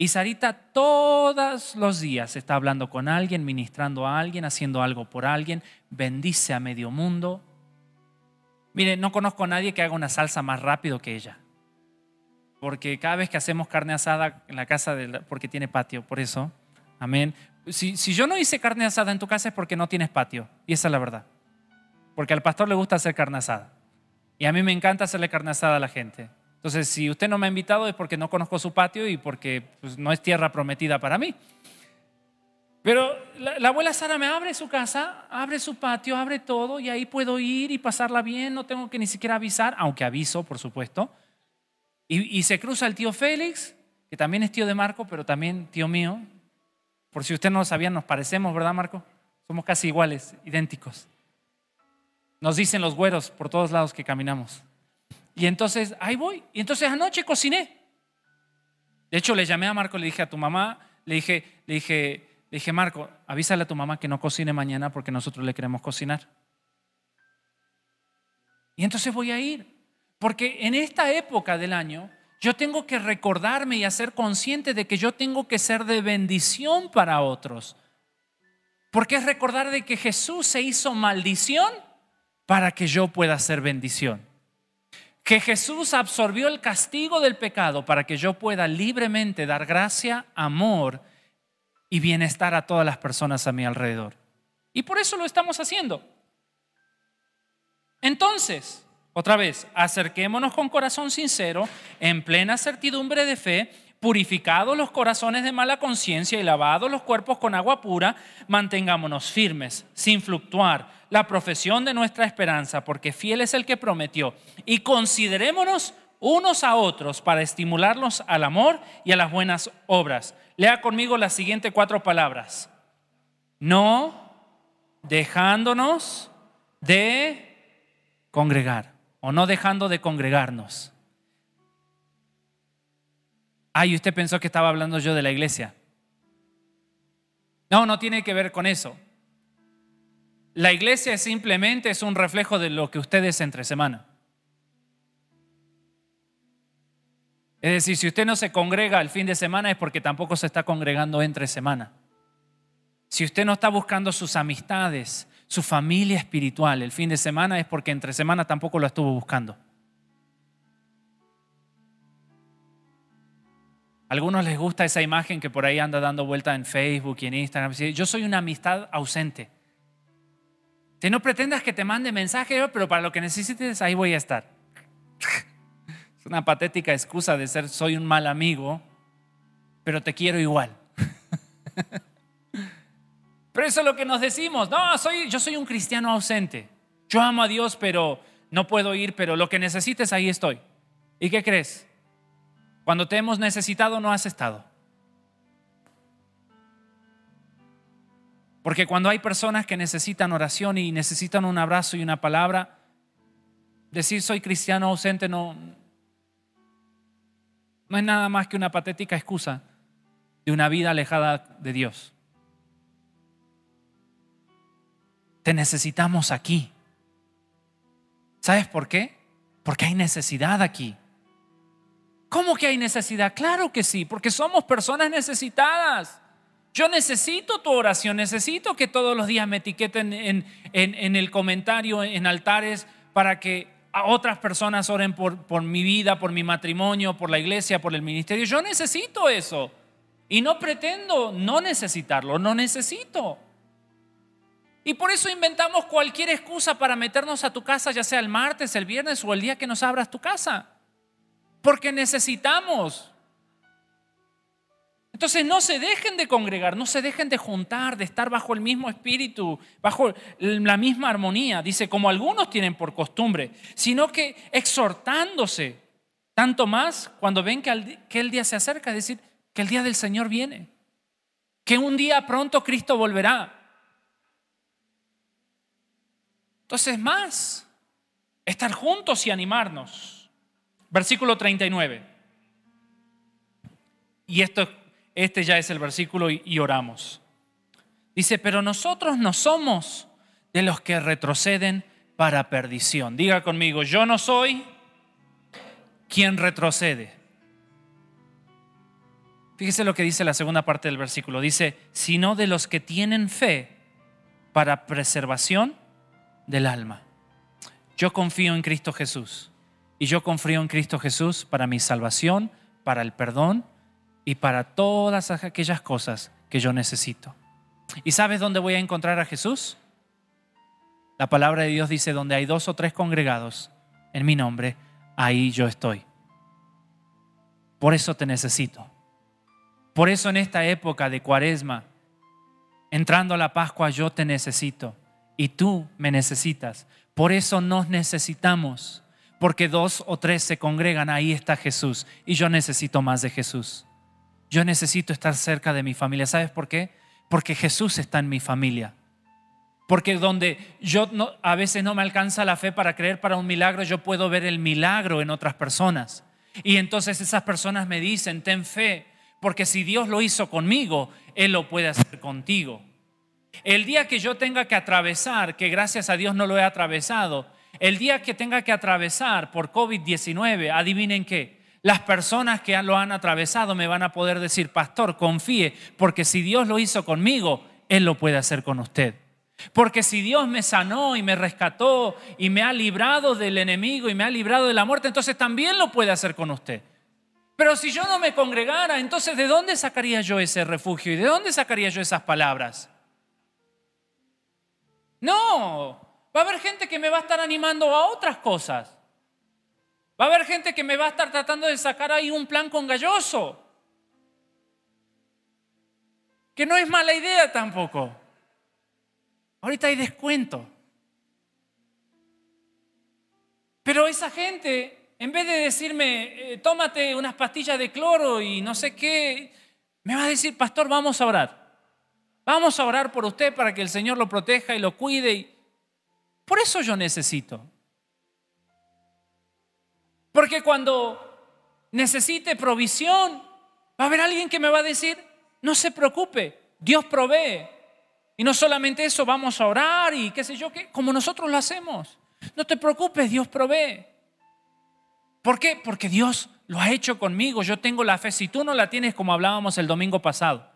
Y Sarita todos los días está hablando con alguien, ministrando a alguien, haciendo algo por alguien, bendice a medio mundo. Mire, no conozco a nadie que haga una salsa más rápido que ella. Porque cada vez que hacemos carne asada en la casa, de porque tiene patio, por eso, amén. Si, yo no hice carne asada en tu casa es porque no tienes patio, y esa es la verdad. Porque al pastor le gusta hacer carne asada. Y a mí me encanta hacerle carne asada a la gente. Entonces, si usted no me ha invitado es porque no conozco su patio y porque pues, no es tierra prometida para mí. Pero la, abuela Sara me abre su casa, abre su patio, abre todo y ahí puedo ir y pasarla bien, no tengo que ni siquiera avisar, aunque aviso, por supuesto. Y se cruza el tío Félix, que también es tío de Marco, pero también tío mío. Por si usted no lo sabía, nos parecemos, ¿verdad, Marco? Somos casi iguales, idénticos. Nos dicen los güeros por todos lados que caminamos. Y entonces, ahí voy. Y entonces anoche cociné. De hecho, le llamé a Marco, le dije a tu mamá, le dije, le dije, le dije, Marco, avísale a tu mamá que no cocine mañana porque nosotros le queremos cocinar. Y entonces voy a ir. Porque en esta época del año, yo tengo que recordarme y hacer consciente de que yo tengo que ser de bendición para otros. Porque es recordar de que Jesús se hizo maldición para que yo pueda ser bendición que Jesús absorbió el castigo del pecado para que yo pueda libremente dar gracia, amor y bienestar a todas las personas a mi alrededor. Y por eso lo estamos haciendo. Entonces, otra vez, acerquémonos con corazón sincero, en plena certidumbre de fe, purificados los corazones de mala conciencia y lavados los cuerpos con agua pura, mantengámonos firmes, sin fluctuar, la profesión de nuestra esperanza, porque fiel es el que prometió. Y considerémonos unos a otros para estimularnos al amor y a las buenas obras. Lea conmigo las siguientes cuatro palabras. No dejándonos de congregar o no dejando de congregarnos. Ay, usted pensó que estaba hablando yo de la iglesia. No, no tiene que ver con eso. La iglesia simplemente es un reflejo de lo que usted es entre semana. Es decir, si usted no se congrega el fin de semana es porque tampoco se está congregando entre semana. Si usted no está buscando sus amistades, su familia espiritual el fin de semana es porque entre semana tampoco lo estuvo buscando. algunos les gusta esa imagen que por ahí anda dando vuelta en Facebook y en Instagram. Yo soy una amistad ausente. Si no pretendas que te mande mensaje, pero para lo que necesites, ahí voy a estar. *laughs* Es una patética excusa de ser soy un mal amigo, pero te quiero igual. *laughs* Pero eso es lo que nos decimos. No, soy, yo soy un cristiano ausente. Yo amo a Dios, pero no puedo ir, pero lo que necesites, ahí estoy. ¿Y qué crees? Cuando te hemos necesitado no has estado. Porque cuando hay personas que necesitan oración y necesitan un abrazo y una palabra, decir soy cristiano ausente no, no es nada más que una patética excusa de una vida alejada de Dios. Te necesitamos aquí. ¿Sabes por qué? Porque hay necesidad aquí. ¿Cómo que hay necesidad? Claro que sí, porque somos personas necesitadas. Yo necesito tu oración, necesito que todos los días me etiqueten en, el comentario, en altares, para que otras personas oren por mi vida, por mi matrimonio, por la iglesia, por el ministerio. Yo necesito eso. Y no pretendo no necesitarlo, no necesito. Y por eso inventamos cualquier excusa para meternos a tu casa, ya sea el martes, el viernes o el día que nos abras tu casa. Porque necesitamos. Entonces no se dejen de congregar, no se dejen de juntar, de estar bajo el mismo espíritu, bajo la misma armonía, dice, como algunos tienen por costumbre, sino que exhortándose, tanto más cuando ven que, el día se acerca, es decir, que el día del Señor viene, que un día pronto Cristo volverá. Entonces más, estar juntos y animarnos. Versículo 39. Y esto, este ya es el versículo y, y oramos. Dice, pero nosotros no somos de los que retroceden para perdición. Diga conmigo, yo no soy quien retrocede. Fíjese lo que dice la segunda parte del versículo. Dice, sino de los que tienen fe para preservación del alma. Yo confío en Cristo Jesús. Y yo confío en Cristo Jesús para mi salvación, para el perdón y para todas aquellas cosas que yo necesito. ¿Y sabes dónde voy a encontrar a Jesús? La palabra de Dios dice, donde hay dos o tres congregados en mi nombre, ahí yo estoy. Por eso te necesito. Por eso en esta época de cuaresma, entrando a la Pascua, yo te necesito y tú me necesitas. Por eso nos necesitamos, porque dos o tres se congregan, ahí está Jesús y yo necesito más de Jesús. Yo necesito estar cerca de mi familia. ¿Sabes por qué? Porque Jesús está en mi familia. Porque donde yo a veces no me alcanza la fe para creer para un milagro, yo puedo ver el milagro en otras personas. Y entonces esas personas me dicen, ten fe, porque si Dios lo hizo conmigo, Él lo puede hacer contigo. El día que yo tenga que atravesar, que gracias a Dios no lo he atravesado, el día que tenga que atravesar por COVID-19, adivinen qué, las personas que lo han atravesado me van a poder decir, pastor, confíe, porque si Dios lo hizo conmigo, Él lo puede hacer con usted. Porque si Dios me sanó y me rescató y me ha librado del enemigo y me ha librado de la muerte, entonces también lo puede hacer con usted. Pero si yo no me congregara, entonces ¿de dónde sacaría yo ese refugio y de dónde sacaría yo esas palabras? No, va a haber gente que me va a estar animando a otras cosas. Va a haber gente que me va a estar tratando de sacar ahí un plan con galloso. Que no es mala idea tampoco. Ahorita hay descuento. Pero esa gente en vez de decirme, eh, tómate unas pastillas de cloro y no sé qué, me va a decir, pastor, vamos a orar. Vamos a orar por usted para que el Señor lo proteja y lo cuide. Por eso yo necesito. Porque cuando necesite provisión, va a haber alguien que me va a decir, no se preocupe, Dios provee. Y no solamente eso, vamos a orar y qué sé yo, qué, como nosotros lo hacemos. No te preocupes, Dios provee. ¿Por qué? Porque Dios lo ha hecho conmigo. Yo tengo la fe. Si tú no la tienes, como hablábamos el domingo pasado.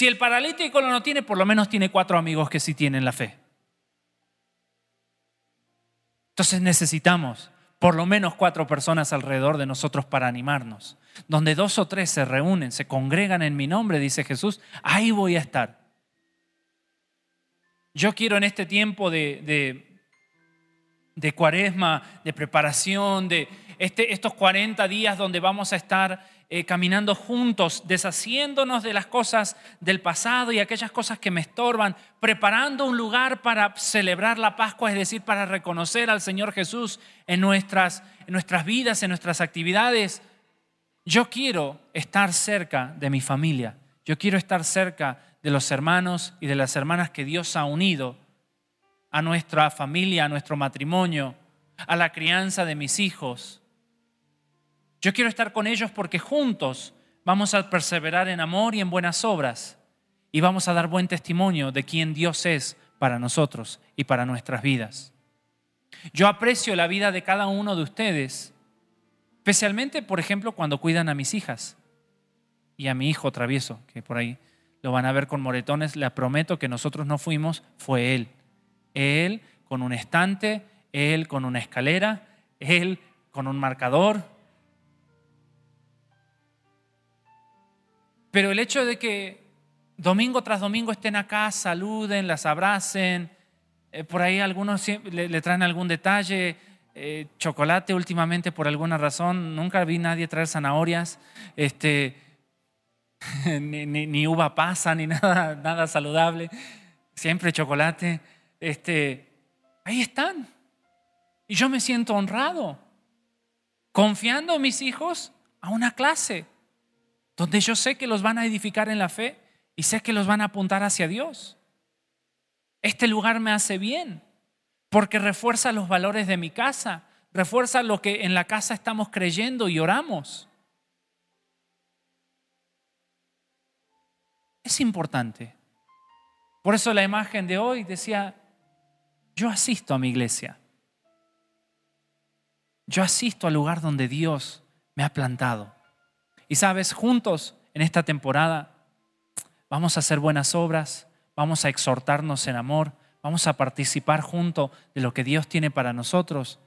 Si el paralítico no tiene, por lo menos tiene cuatro amigos que sí tienen la fe. Entonces necesitamos por lo menos cuatro personas alrededor de nosotros para animarnos. Donde dos o tres se reúnen, se congregan en mi nombre, dice Jesús, ahí voy a estar. Yo quiero en este tiempo de, de de cuaresma, de preparación, de este, estos 40 días donde vamos a estar eh, caminando juntos, deshaciéndonos de las cosas del pasado y aquellas cosas que me estorban, preparando un lugar para celebrar la Pascua, es decir, para reconocer al Señor Jesús en nuestras, en nuestras vidas, en nuestras actividades. Yo quiero estar cerca de mi familia, yo quiero estar cerca de los hermanos y de las hermanas que Dios ha unido a nuestra familia, a nuestro matrimonio, a la crianza de mis hijos. Yo quiero estar con ellos porque juntos vamos a perseverar en amor y en buenas obras y vamos a dar buen testimonio de quién Dios es para nosotros y para nuestras vidas. Yo aprecio la vida de cada uno de ustedes, especialmente, por ejemplo, cuando cuidan a mis hijas y a mi hijo travieso, que por ahí lo van a ver con moretones. Le prometo que nosotros no fuimos, fue él. Él con un estante, Él con una escalera, Él con un marcador. Pero el hecho de que domingo tras domingo estén acá, saluden, las abracen, eh, por ahí algunos le, traen algún detalle, eh, chocolate últimamente por alguna razón, nunca vi nadie traer zanahorias, este, *laughs* ni, uva pasa, ni *laughs* nada, nada saludable, siempre chocolate este, ahí están. Y yo me siento honrado, confiando a mis hijos a una clase donde yo sé que los van a edificar en la fe y sé que los van a apuntar hacia Dios. Este lugar me hace bien porque refuerza los valores de mi casa, refuerza lo que en la casa estamos creyendo y oramos. Es importante. Por eso la imagen de hoy decía, yo asisto a mi iglesia. Yo asisto al lugar donde Dios me ha plantado. Y sabes, juntos en esta temporada vamos a hacer buenas obras, vamos a exhortarnos en amor, vamos a participar junto de lo que Dios tiene para nosotros.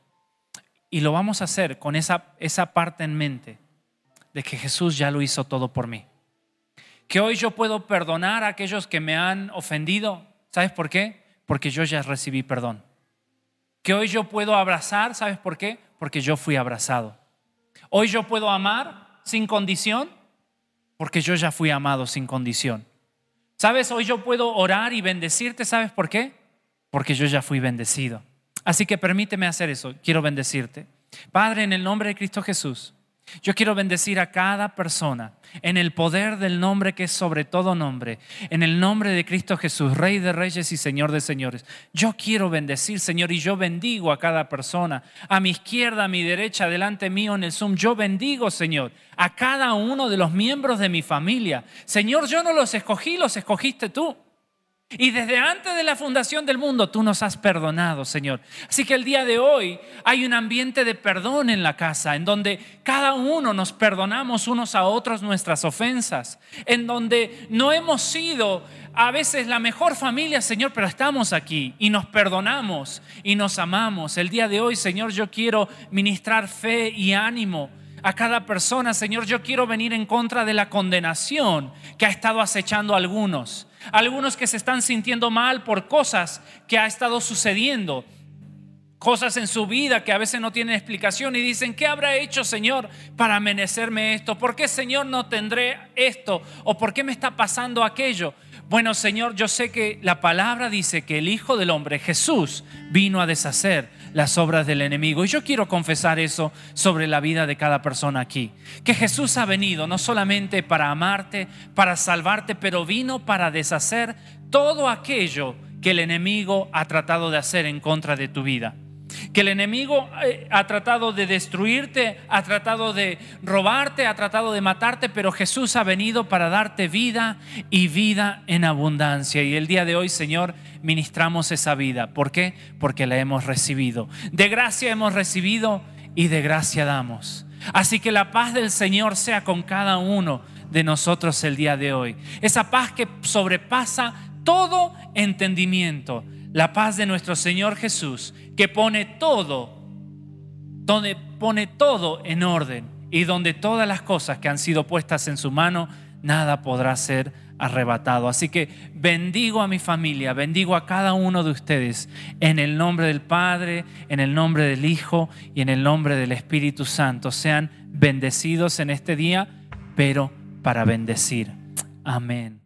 Y lo vamos a hacer con esa, esa parte en mente de que Jesús ya lo hizo todo por mí. Que hoy yo puedo perdonar a aquellos que me han ofendido. ¿Sabes por qué? Porque yo ya recibí perdón. Que hoy yo puedo abrazar. ¿Sabes por qué? Porque yo fui abrazado. Hoy yo puedo amar sin condición porque yo ya fui amado sin condición. ¿Sabes? Hoy yo puedo orar y bendecirte. ¿Sabes por qué? Porque yo ya fui bendecido. Así que permíteme hacer eso. Quiero bendecirte. Padre, en el nombre de Cristo Jesús. Yo quiero bendecir a cada persona en el poder del nombre que es sobre todo nombre, en el nombre de Cristo Jesús, Rey de Reyes y Señor de Señores. Yo quiero bendecir, Señor, y yo bendigo a cada persona, a mi izquierda, a mi derecha, delante mío en el Zoom. Yo bendigo, Señor, a cada uno de los miembros de mi familia. Señor, yo no los escogí, los escogiste tú. Y desde antes de la fundación del mundo tú nos has perdonado, Señor. Así que el día de hoy hay un ambiente de perdón en la casa, en donde cada uno nos perdonamos unos a otros nuestras ofensas, en donde no hemos sido a veces la mejor familia, Señor, pero estamos aquí y nos perdonamos y nos amamos. El día de hoy, Señor, yo quiero ministrar fe y ánimo a cada persona, Señor, yo quiero venir en contra de la condenación que ha estado acechando a algunos algunos que se están sintiendo mal por cosas que ha estado sucediendo, cosas en su vida que a veces no tienen explicación y dicen, ¿qué habrá hecho Señor para amenecerme esto? ¿Por qué Señor no tendré esto? ¿O por qué me está pasando aquello? Bueno Señor, yo sé que la palabra dice que el Hijo del Hombre, Jesús, vino a deshacer las obras del enemigo. Y yo quiero confesar eso sobre la vida de cada persona aquí. Que Jesús ha venido no solamente para amarte, para salvarte, pero vino para deshacer todo aquello que el enemigo ha tratado de hacer en contra de tu vida que el enemigo eh, ha tratado de destruirte, ha tratado de robarte, ha tratado de matarte, pero Jesús ha venido para darte vida y vida en abundancia. Y el día de hoy, Señor, ministramos esa vida. ¿Por qué? Porque la hemos recibido. De gracia hemos recibido y de gracia damos. Así que la paz del Señor sea con cada uno de nosotros el día de hoy. Esa paz que sobrepasa todo entendimiento. La paz de nuestro Señor Jesús que pone todo, donde pone todo en orden y donde todas las cosas que han sido puestas en su mano, nada podrá ser arrebatado. Así que bendigo a mi familia, bendigo a cada uno de ustedes en el nombre del Padre, en el nombre del Hijo y en el nombre del Espíritu Santo. Sean bendecidos en este día, pero para bendecir. Amén.